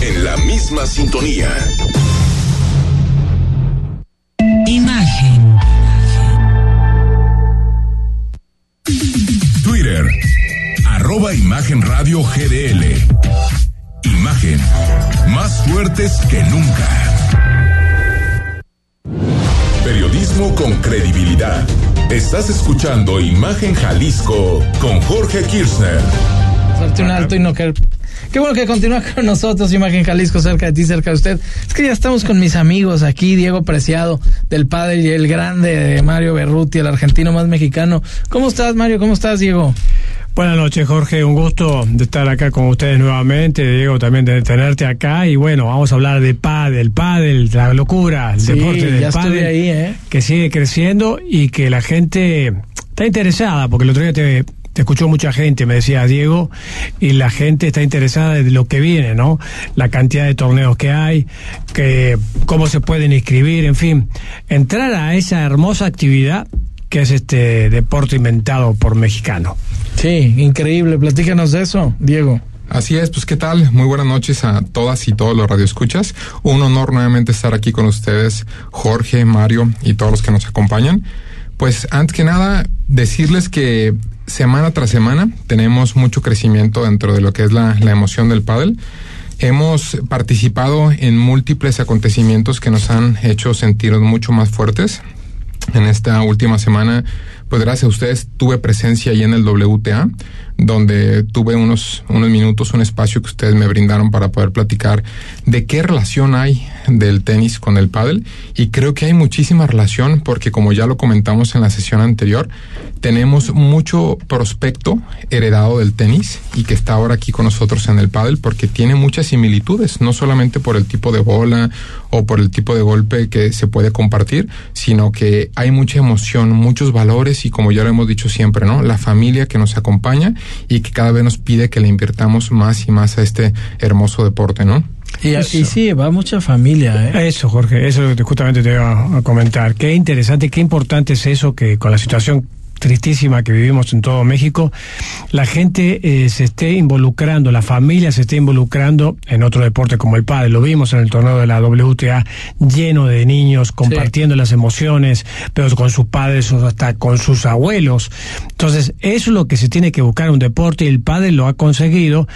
en la misma sintonía. Imagen. Twitter, arroba Imagen Radio GDL. Imagen, más fuertes que nunca. Periodismo con credibilidad. Estás escuchando Imagen Jalisco con Jorge Kirchner. Hacerte un alto y no caer. Qué bueno que continúa con nosotros, Imagen Jalisco, cerca de ti, cerca de usted. Es que ya estamos con mis amigos aquí, Diego Preciado, del padre y el grande de Mario Berruti, el argentino más mexicano. ¿Cómo estás, Mario? ¿Cómo estás, Diego? Buenas noches, Jorge. Un gusto de estar acá con ustedes nuevamente. Diego, también de tenerte acá. Y bueno, vamos a hablar de pádel, pádel, la locura, el Sí, deporte del ya ahí, ¿eh? que sigue creciendo y que la gente está interesada, porque el otro día te, te escuchó mucha gente, me decía Diego, y la gente está interesada de lo que viene, ¿no? La cantidad de torneos que hay, que cómo se pueden inscribir, en fin, entrar a esa hermosa actividad que es este deporte inventado por mexicano. Sí, increíble. Platícanos de eso, Diego. Así es, pues qué tal, muy buenas noches a todas y todos los radioescuchas. Un honor nuevamente estar aquí con ustedes, Jorge, Mario y todos los que nos acompañan. Pues antes que nada, decirles que semana tras semana tenemos mucho crecimiento dentro de lo que es la, la emoción del pádel. Hemos participado en múltiples acontecimientos que nos han hecho sentirnos mucho más fuertes. En esta última semana, pues gracias a ustedes tuve presencia ahí en el WTA, donde tuve unos, unos minutos, un espacio que ustedes me brindaron para poder platicar de qué relación hay del tenis con el pádel. Y creo que hay muchísima relación porque como ya lo comentamos en la sesión anterior, tenemos mucho prospecto heredado del tenis y que está ahora aquí con nosotros en el pádel porque tiene muchas similitudes, no solamente por el tipo de bola o por el tipo de golpe que se puede compartir, sino que hay mucha emoción, muchos valores y como ya lo hemos dicho siempre, ¿no? La familia que nos acompaña y que cada vez nos pide que le invirtamos más y más a este hermoso deporte, ¿no? Y, y sí, va mucha familia, ¿eh? Eso, Jorge, eso es lo que justamente te iba a comentar. Qué interesante, qué importante es eso que con la situación tristísima que vivimos en todo México, la gente eh, se esté involucrando, la familia se esté involucrando en otro deporte como el pádel. Lo vimos en el torneo de la WTA lleno de niños compartiendo las emociones, pero con sus padres o hasta con sus abuelos. Entonces, eso es lo que se tiene que buscar en un deporte y el pádel lo ha conseguido.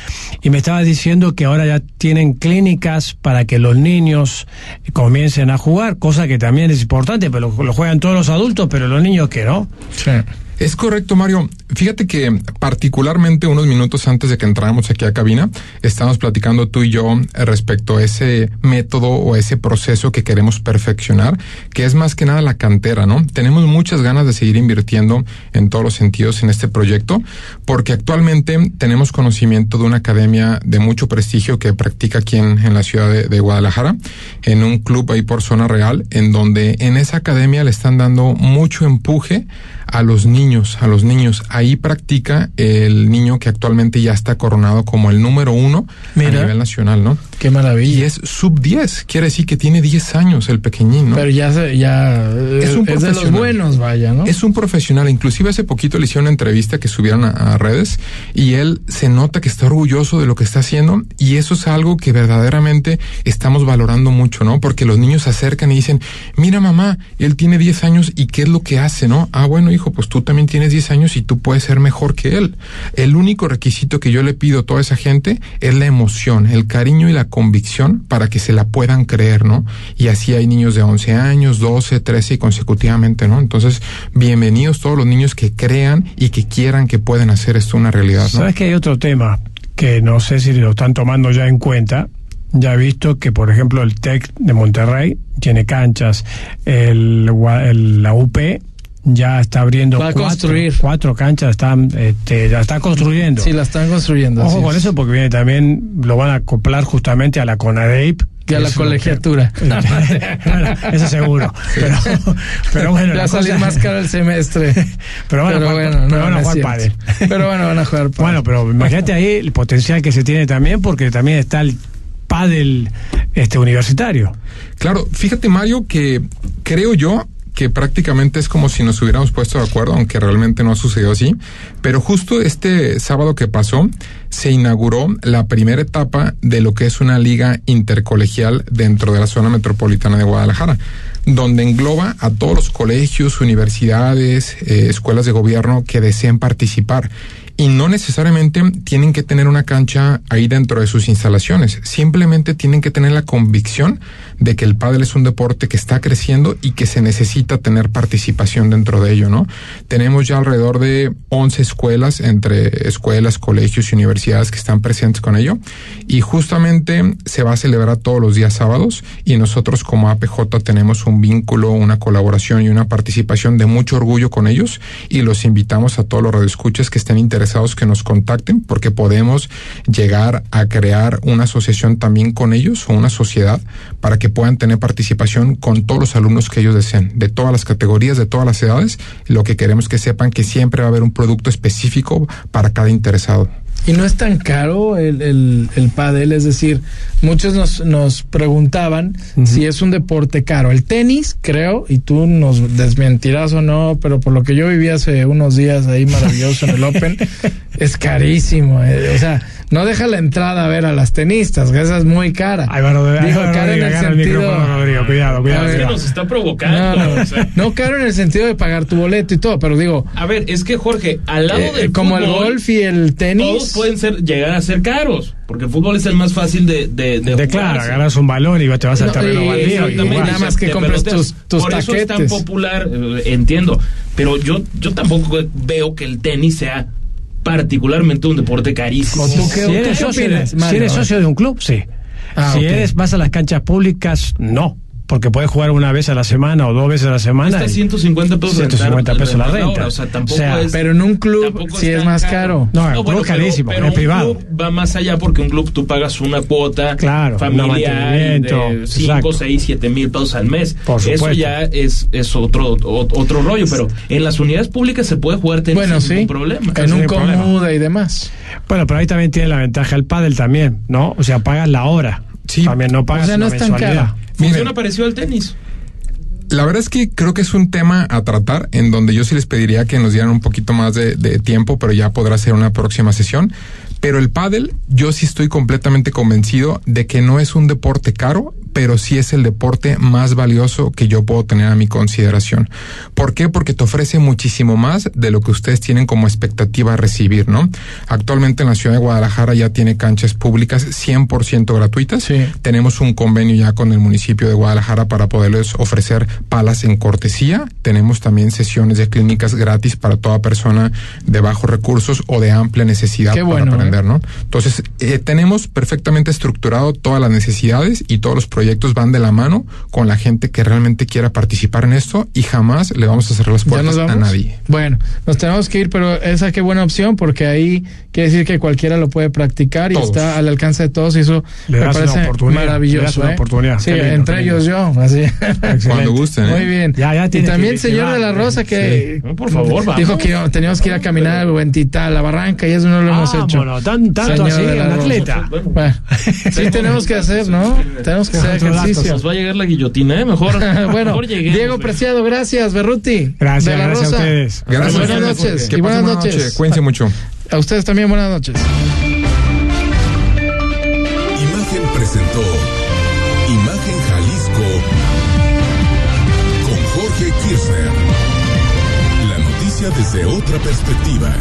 Y me estaba diciendo que ahora ya tienen clínicas para que los niños comiencen a jugar, cosa que también es importante, pero lo, lo juegan todos los adultos, pero los niños que no. Sí. Es correcto, Mario. Fíjate que particularmente unos minutos antes de que entráramos aquí a cabina, estábamos platicando tú y yo respecto a ese método o ese proceso que queremos perfeccionar, que es más que nada la cantera, ¿no? Tenemos muchas ganas de seguir invirtiendo en todos los sentidos en este proyecto, porque actualmente tenemos conocimiento de una academia de mucho prestigio que practica aquí en, en la ciudad de, de Guadalajara, en un club ahí por zona real, en donde en esa academia le están dando mucho empuje a los niños, a los niños. Ahí practica el niño que actualmente ya está coronado como el número uno Mira. a nivel nacional, ¿no? Qué maravilla. Y es sub 10, quiere decir que tiene 10 años el pequeñín, ¿no? Pero ya, se- ya es un de los profesional. buenos, vaya, ¿no? Es un profesional. Inclusive hace poquito le hicieron una entrevista que subieron a, a redes y él se nota que está orgulloso de lo que está haciendo y eso es algo que verdaderamente estamos valorando mucho, ¿no? Porque los niños se acercan y dicen, mira mamá, él tiene 10 años y qué es lo que hace, ¿no? Ah, bueno hijo, pues tú también tienes 10 años y tú puedes ser mejor que él. El único requisito que yo le pido a toda esa gente es la emoción, el cariño y la convicción para que se la puedan creer, ¿no? Y así hay niños de 11 años, 12, 13 y consecutivamente, ¿no? Entonces, bienvenidos todos los niños que crean y que quieran que pueden hacer esto una realidad, ¿no? ¿Sabes que hay otro tema que no sé si lo están tomando ya en cuenta? ya he visto que, por ejemplo, el TEC de Monterrey tiene canchas, el, la UP ya está abriendo Va a cuatro, construir. cuatro canchas, están, este, ya está construyendo. Sí, la están construyendo. Ojo con es. eso porque viene también, lo van a acoplar justamente a la CONADEIP. Y a la lo que- colegiatura. Bueno, eso seguro. Pero, pero bueno. Va la a salir cosa- más caro el semestre. Pero van a jugar, bueno, pero no, van a jugar pádel. Pero bueno, van a jugar pádel. Bueno, pero imagínate ahí el potencial que se tiene también, porque también está el pádel este universitario. Claro, fíjate Mario que creo yo que prácticamente es como si nos hubiéramos puesto de acuerdo, aunque realmente no ha sucedido así, pero justo este sábado que pasó se inauguró la primera etapa de lo que es una liga intercolegial dentro de la zona metropolitana de Guadalajara, donde engloba a todos los colegios, universidades, eh, escuelas de gobierno que deseen participar y no necesariamente tienen que tener una cancha ahí dentro de sus instalaciones. Simplemente tienen que tener la convicción de que el pádel es un deporte que está creciendo y que se necesita tener participación dentro de ello, ¿no? Tenemos ya alrededor de 11 escuelas, entre escuelas, colegios y universidades que están presentes con ello. Y justamente se va a celebrar todos los días sábados y nosotros como APJ tenemos un vínculo, una colaboración y una participación de mucho orgullo con ellos y los invitamos a todos los radioescuchas que estén interesados que nos contacten porque podemos llegar a crear una asociación también con ellos o una sociedad para que puedan tener participación con todos los alumnos que ellos deseen, de todas las categorías, de todas las edades. Lo que queremos que sepan que siempre va a haber un producto específico para cada interesado. Y no es tan caro el, el, el pádel, es decir, muchos nos, nos preguntaban si es un deporte caro. El tenis, creo, y tú nos desmentirás o no, pero por lo que yo viví hace unos días ahí maravilloso en el Open, es carísimo. eh, O sea, no deja la entrada a ver a las tenistas, que esa es muy cara. Ay, bueno, de- Dijo, ay, caro en Rodrigo, el el sentido... micrófono, Rodrigo, cuidado, cuidado, ver, Es que nos está provocando. no, no, o sea. no caro en el sentido de pagar tu boleto y todo, pero digo, A ver, es que Jorge, al lado eh, del como el fútbol, golf y el tenis... pueden ser llegar a ser caros, porque el fútbol es el más fácil de de, de De claro, agarras un balón y te vas al No, terreno baldío. igual. nada más que peloteas. tus- tus Por eso es tan popular, eh, entiendo. Pero yo, yo tampoco veo que el tenis sea particularmente un deporte carísimo. ¿O tú qué- Si eres, qué socio, de, opinas, si Mario? eres socio de un club, sí. Ah, si ok. eres, vas a las canchas públicas, no. Porque puedes jugar una vez a la semana o dos veces a la semana. Y- 150 pesos 150 rentar- pesos la renta. hora, o sea, tampoco O sea, es, Pero en un club sí es más caro. No, el club bueno, es carísimo, pero es un privado. club va más allá porque un club tú pagas una cuota Claro, un familiar mantenimiento, de 5, exacto. 6, 7 mil pesos al mes. Por Eso ya es, es otro, o- otro rollo, pero en las unidades públicas se puede jugar tenis Bueno, sin sí, ningún problema. en un comuda y demás. Bueno, pero ahí también tiene la ventaja el pádel también, ¿no? O sea, pagas la hora. Sí. También no pagas O sea, no es tan mensualidad. cara. Funciona Miren. parecido al tenis. La verdad es que creo que es un tema a tratar en donde yo sí les pediría que nos dieran un poquito más de, de tiempo, pero ya podrá ser una próxima sesión. Pero el pádel, yo sí estoy completamente convencido de que no es un deporte caro, pero sí es el deporte más valioso que yo puedo tener a mi consideración. ¿Por qué? Porque te ofrece muchísimo más de lo que ustedes tienen como expectativa a recibir, ¿no? Actualmente en la ciudad de Guadalajara ya tiene canchas públicas 100% gratuitas. Sí. Tenemos un convenio ya con el municipio de Guadalajara para poderles ofrecer palas en cortesía. Tenemos también sesiones de clínicas gratis para toda persona de bajos recursos o de amplia necesidad Qué para aprender, ¿no? Entonces, eh, tenemos perfectamente estructurado todas las necesidades y todos los proyectos van de la mano con la gente que realmente quiera participar en esto y jamás le vamos a cerrar las ¿Ya puertas a nadie. Bueno, nos tenemos que ir, pero esa qué buena opción, porque ahí quiere decir que cualquiera lo puede practicar y Todos. está al alcance de todos y eso Le me das una parece oportunidad, le das maravilloso. una ¿eh? oportunidad. Sí, lindo, entre ellos yo, así. Cuando gusten. ¿eh? Muy bien. Ya, ya y también que- señor que de la Rosa que Sí. Por favor, vamos. dijo que teníamos que ir a caminar a Buentita, a la barranca y eso no lo hemos hecho. Vámonos, tan- tanto Señor así, Rosa. atleta. Bueno, sí tenemos que hacer, ¿no? Tenemos que hacer Nos va a llegar la guillotina, ¿eh? Mejor, bueno, mejor lleguemos, Diego. Preciado, gracias, Berruti. Gracias, de la gracias a ustedes. Gracias. Buenas noches. Que y buenas buena noches. noche. Cuídense mucho. A ustedes también buenas noches. Imagen presentó Imagen Jalisco con Jorge Kirchner. La noticia desde otra perspectiva.